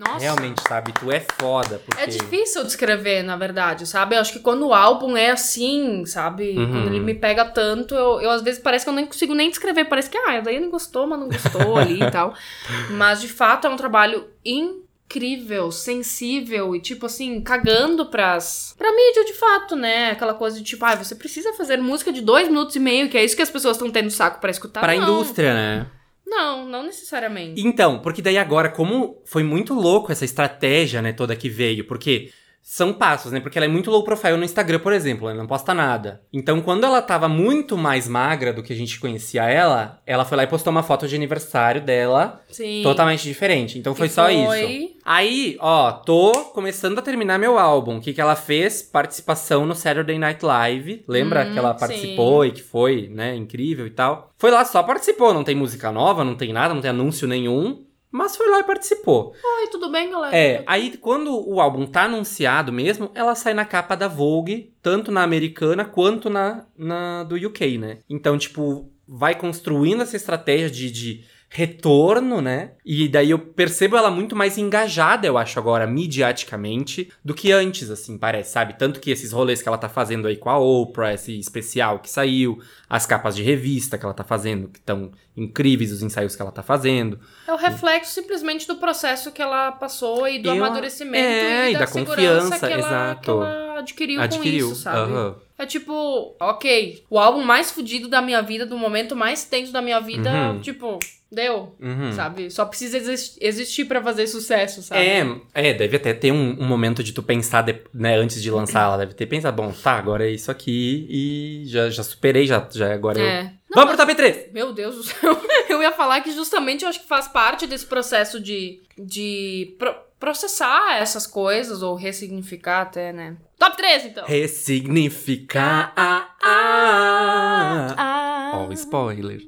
B: Nossa.
A: realmente, sabe, tu é foda. Porque...
B: É difícil descrever, na verdade, sabe? Eu acho que quando o álbum é assim, sabe?
A: Uhum.
B: Quando ele me pega tanto, eu, eu às vezes parece que eu nem consigo nem descrever. Parece que, ah, daí não gostou, mas não gostou ali e tal. Mas de fato é um trabalho incrível, sensível e tipo assim, cagando pras. pra mídia de fato, né? Aquela coisa de tipo, ah, você precisa fazer música de dois minutos e meio, que é isso que as pessoas estão tendo saco pra escutar.
A: Pra
B: não.
A: indústria, né?
B: Não, não necessariamente.
A: Então, porque daí agora, como foi muito louco essa estratégia, né, toda que veio, porque são passos, né? Porque ela é muito low profile no Instagram, por exemplo, ela não posta nada. Então, quando ela tava muito mais magra do que a gente conhecia ela, ela foi lá e postou uma foto de aniversário dela,
B: Sim.
A: totalmente diferente. Então, foi
B: Que
A: só
B: foi-
A: isso. Aí, ó, tô começando a terminar meu álbum. O que que ela fez? Participação no Saturday Night Live. Lembra
B: Hum,
A: que ela participou e que foi, né, incrível e tal? Foi lá, só participou. Não tem música nova, não tem nada, não tem anúncio nenhum. Mas foi lá e participou.
B: Oi, tudo bem, galera?
A: É, aí quando o álbum tá anunciado mesmo, ela sai na capa da Vogue, tanto na americana quanto na, na do UK, né? Então, tipo, vai construindo essa estratégia de, de retorno, né? E daí eu percebo ela muito mais engajada, eu acho, agora, midiaticamente, do que antes, assim, parece, sabe? Tanto que esses rolês que ela tá fazendo aí com a Oprah, esse especial que saiu, as capas de revista que ela tá fazendo, que estão incríveis os ensaios que ela tá fazendo.
B: É o reflexo simplesmente do processo que ela passou e do
A: Eu-
B: amadurecimento
A: é,
B: e
A: e
B: da,
A: da
B: segurança
A: confiança,
B: que ela,
A: exato.
B: que ela adquiriu,
A: Adquiriu.
B: com isso, sabe? É tipo, ok, o álbum mais fudido da minha vida, do momento mais tenso da minha vida,
A: Uhum.
B: tipo, deu,
A: Uhum.
B: sabe? Só precisa exis- existir pra fazer sucesso, sabe?
A: É, é, deve até ter um, um momento de tu pensar, de- né, antes de lançar, ela deve ter pensado, bom, tá, agora é isso aqui e já, já superei, já, já agora eu...
B: É.
A: Vamos pro top 3!
B: Meu Deus do céu. Eu ia falar que justamente eu acho que faz parte desse processo de, de pro- processar essas coisas ou ressignificar até, né? Top 3, então.
A: Ressignificar a... a...
B: Ah.
A: Ó, o spoiler.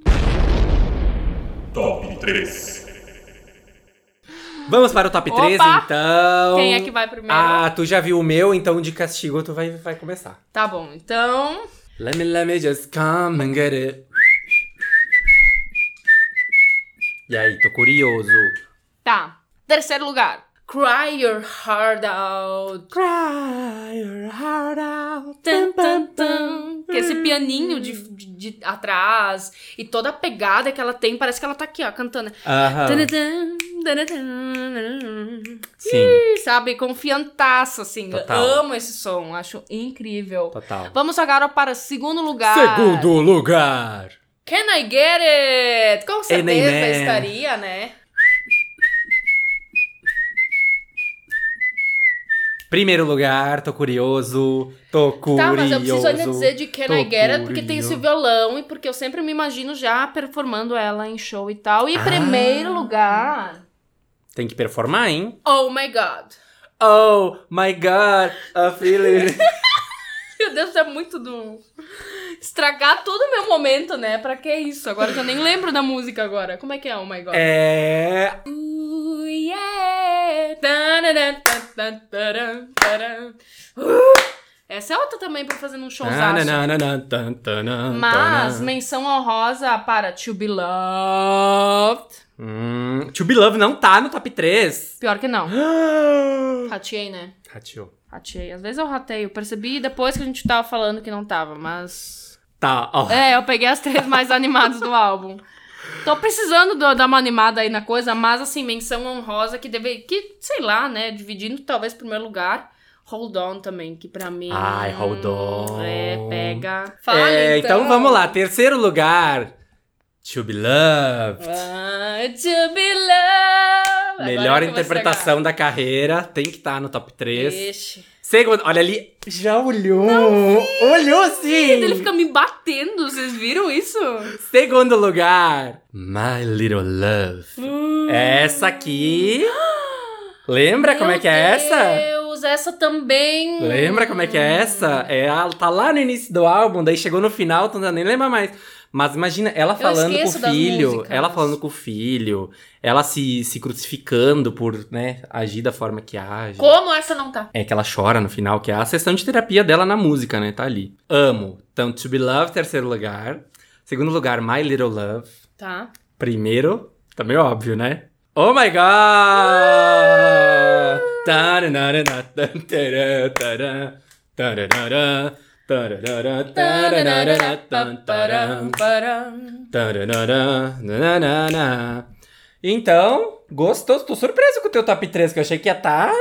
C: Top 3.
A: Vamos para o top 3,
B: Opa!
A: então...
B: Quem é que vai primeiro?
A: Ah, tu já viu o meu, então de castigo tu vai, vai começar.
B: Tá bom, então.
A: Let me, let me just come and get it. E aí, tô curioso.
B: Tá. Terceiro lugar. Cry Your Heart Out.
A: Cry your heart out.
B: Tan, tan, tan. Que esse pianinho de, de, de atrás e toda a pegada que ela tem, parece que ela tá aqui, ó, cantando. Tadadam.
A: Sim,
B: Ih, Sabe, confiantaça, assim. Eu
A: Total.
B: amo esse som, acho incrível.
A: total.
B: Vamos agora para o segundo lugar.
A: Segundo lugar.
B: Can I Get It? Com certeza estaria, né?
A: Primeiro lugar, tô curioso. Tô curioso.
B: Tá, mas eu preciso ainda dizer de Can I Get It porque tem esse violão e porque eu sempre me imagino já performando ela em show e tal. E
A: Ah.
B: primeiro lugar,
A: Tem que performar, hein?
B: Oh My God.
A: Oh my god, a feeling.
B: Meu Deus, é muito do... Estragar todo o meu momento, né? Pra que isso? Agora eu nem lembro da música agora. Como é que é Oh My God?
A: é.
B: Essa é outra também pra fazer num showzaço. Mas, menção honrosa para To Be Loved.
A: Hum, to Be Love não tá no top 3.
B: Pior que não. Ratei, né?
A: Rateou.
B: Ratei. Às vezes eu rateio. Percebi depois que a gente tava falando que não tava, mas.
A: Tá, ó.
B: É, eu peguei as três mais animadas do álbum. Tô precisando do- dar uma animada aí na coisa, mas assim, menção honrosa que deve. Que, sei lá, né? Dividindo talvez primeiro lugar. Hold on também, que pra mim.
A: Ai, Hold On.
B: É, pega.
A: é, então. vamos lá. Terceiro lugar. To Be Loved.
B: Ah, to be loved.
A: Melhor interpretação da carreira. Tem que estar no top
B: estragar.
A: 3.
B: Ixi.
A: Segundo, olha ali. Já olhou. olhou sim.
B: Ele fica me batendo, vocês viram isso?
A: Segundo lugar. My Little Love. Essa aqui. Lembra como é que é essa?
B: Deus, essa também.
A: Lembra como é que é essa? É, tá lá no início do álbum, daí chegou no final, tu nem lembra mais. Mas imagina ela falando com o filho, ela falando com o filho, ela se, se crucificando por, né, agir da forma que age.
B: Como essa não tá?
A: É que ela chora no final, que é a sessão de terapia dela na música, né? Tá ali. Amo. Então, To Be Loved, terceiro lugar. Segundo lugar, My Little Love.
B: Tá.
A: Primeiro, tá meio óbvio, né? Oh my God! Taranara, Então, gostou? Tô surpreso com o teu top 3, que eu achei que ia estar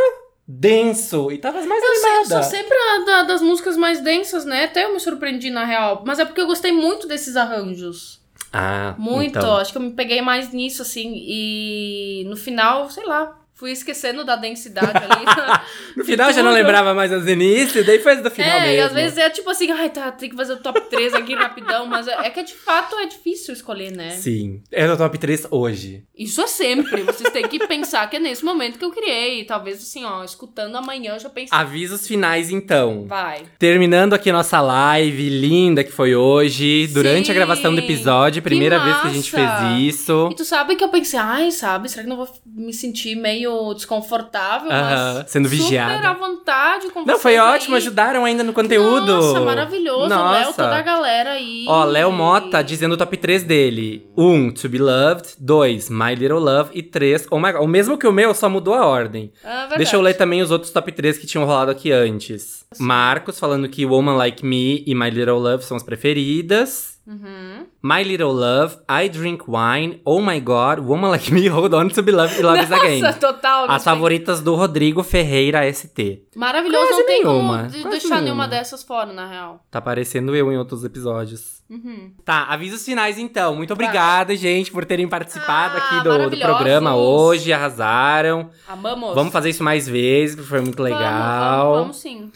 A: denso. E tava mais
B: Eu, sei, eu
A: animada.
B: sou sempre a da- das músicas mais densas, né? Até eu me surpreendi na real. Mas é porque eu gostei muito desses arranjos.
A: Ah,
B: Muito.
A: então.
B: Acho que eu me peguei mais nisso, assim. E no final, sei lá. Fui esquecendo da densidade ali.
A: No final já não lembrava mais as inícios, daí foi do final
B: é,
A: mesmo.
B: e às vezes é tipo assim, ai, tá, tem que fazer o top 3 aqui rapidão, mas é, é que de fato é difícil escolher, né?
A: Sim. É o top 3 hoje.
B: Isso é sempre. Vocês têm que pensar que é nesse momento que eu criei. Talvez assim, ó, escutando amanhã eu já pensei.
A: Avisos finais, então.
B: Vai.
A: Terminando aqui nossa live linda que foi hoje, durante a
B: Sim.
A: gravação do episódio, primeira vez que a gente fez isso.
B: E tu sabe que eu pensei, ai, sabe, será que não vou me sentir meio desconfortável?
A: Aham,
B: mas
A: sendo
B: Super
A: vigiada.
B: à vontade com
A: Não, foi
B: vocês aí.
A: ótimo, ajudaram ainda no conteúdo.
B: Nossa, maravilhoso.
A: Nossa.
B: Léo, toda a galera aí.
A: Ó, Léo Mota dizendo o top 3 dele. 1, um, To Be Loved. 2, My Little Love. E 3, Oh My God. O mesmo que o meu, só mudou a ordem.
B: Ah.
A: Deixa eu ler também os outros top 3 que tinham rolado aqui antes. Marcos falando que Woman Like Me e My Little Love são as preferidas.
B: Uhum.
A: My Little Love, I Drink Wine, Oh My God, Woman Like Me, Hold On To Be Loved e Love Is Again.
B: Nossa, total.
A: As favoritas do Rodrigo Ferreira ST.
B: Maravilhoso,
A: Quase
B: não tem
A: nenhuma,
B: como de- deixar
A: nenhuma.
B: nenhuma dessas fora, na real.
A: Tá parecendo eu em outros episódios.
B: Uhum.
A: Tá, avisos finais então. Muito obrigada, gente, por terem participado
B: Ah,
A: aqui do, do programa hoje. Arrasaram.
B: Amamos.
A: Vamos fazer isso mais vezes, porque foi muito
B: Vamos,
A: legal.
B: Vamos, vamos sim.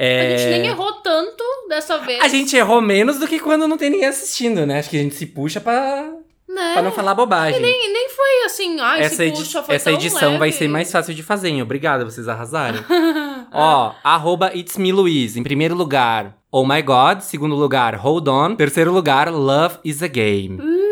A: É...
B: A gente nem errou tanto dessa vez.
A: A gente errou menos do que quando não tem ninguém assistindo, né? Acho que a gente se puxa pra,
B: Né?
A: pra não falar bobagem.
B: E nem foi assim, ai,
A: essa,
B: se puxa, foi
A: essa edição vai
B: leve.
A: ser mais fácil de fazer, hein? Obrigada, vocês arrasaram. Ó, arroba It's Me Luiz. Em primeiro lugar, Oh My God. Segundo lugar, Hold On. Terceiro lugar, Love is a Game.
B: Uh.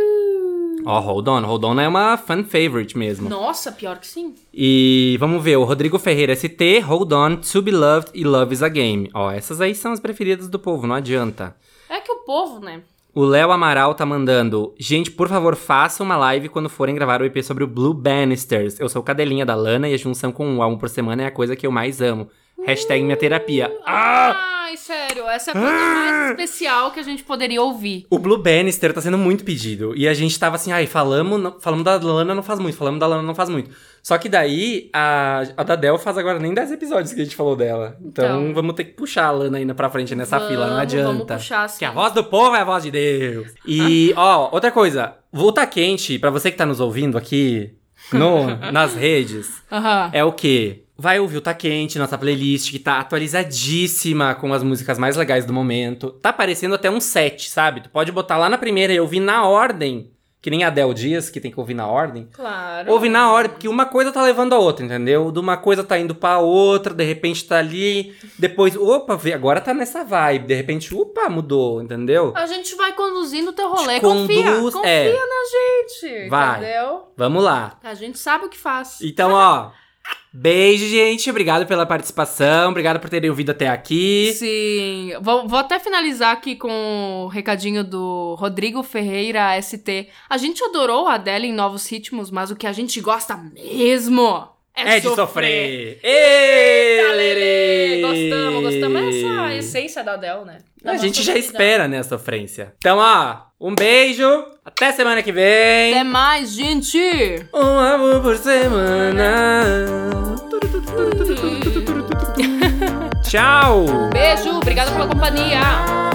A: Ó, Hold On. Hold On é uma fan favorite mesmo.
B: Nossa, pior que sim.
A: E vamos ver, o Rodrigo Ferreira ST, Hold On, To Be Loved e Love is a Game. Ó, essas aí são as preferidas do povo, não adianta.
B: É que o povo, né?
A: O Léo Amaral tá mandando. Gente, por favor, faça uma live quando forem gravar o EP sobre o Blue Bannisters. Eu sou cadelinha da Lana e a junção com um álbum por semana é a coisa que eu mais amo. Hashtag minha terapia. Ah!
B: Ai, sério, essa é a coisa mais especial que a gente poderia ouvir.
A: O Blue Bannister tá sendo muito pedido. E a gente tava assim, ai, falamos, não- falamos da Lana não faz muito, falamos da Lana não faz muito. Só que daí, a, a da Del faz agora nem 10 episódios que a gente falou dela. Então,
B: Então.
A: vamos ter que puxar a Lana ainda pra frente nessa
B: Vamos,
A: fila, não adianta.
B: vamos puxar, assim.
A: Que a voz do povo é a voz de Deus. E, ó, outra coisa. Volta quente, pra você que tá nos ouvindo aqui no, nas redes,
B: Aham.
A: é o quê? Vai ouvir o Tá Quente, nossa playlist, que tá atualizadíssima com as músicas mais legais do momento. Tá aparecendo até um set, sabe? Tu pode botar lá na primeira e ouvir na ordem. Que nem a Del Dias, que tem que ouvir na ordem.
B: Claro.
A: Ouve na ordem, porque uma coisa tá levando a outra, entendeu? De uma coisa tá indo pra outra, de repente tá ali, depois, opa, agora tá nessa vibe, de repente, opa, mudou, entendeu?
B: A gente vai conduzindo o teu rolê.
A: Te
B: confia.
A: conduz-
B: Confia
A: é.
B: na gente.
A: Vai.
B: Entendeu?
A: Vamos lá.
B: A gente sabe o que faz.
A: Então, ó, Beijo, gente. Obrigado pela participação. Obrigado por terem ouvido até aqui.
B: Sim. Vou, vou até finalizar aqui com o recadinho do Rodrigo Ferreira ST. A gente adorou a Adele em Novos Ritmos, mas o que a gente gosta mesmo é,
A: É de
B: sofrer.
A: sofrer.
B: Eita, Lelê!
A: Lelê!
B: Gostamos, gostamos. Essa essência da Adele, né?
A: A gente já espera, né, a sofrência. Então, ó, um beijo. Até semana que vem.
B: Até mais, gente!
A: Um amor por semana. Tchau.
B: Beijo, obrigada pela companhia!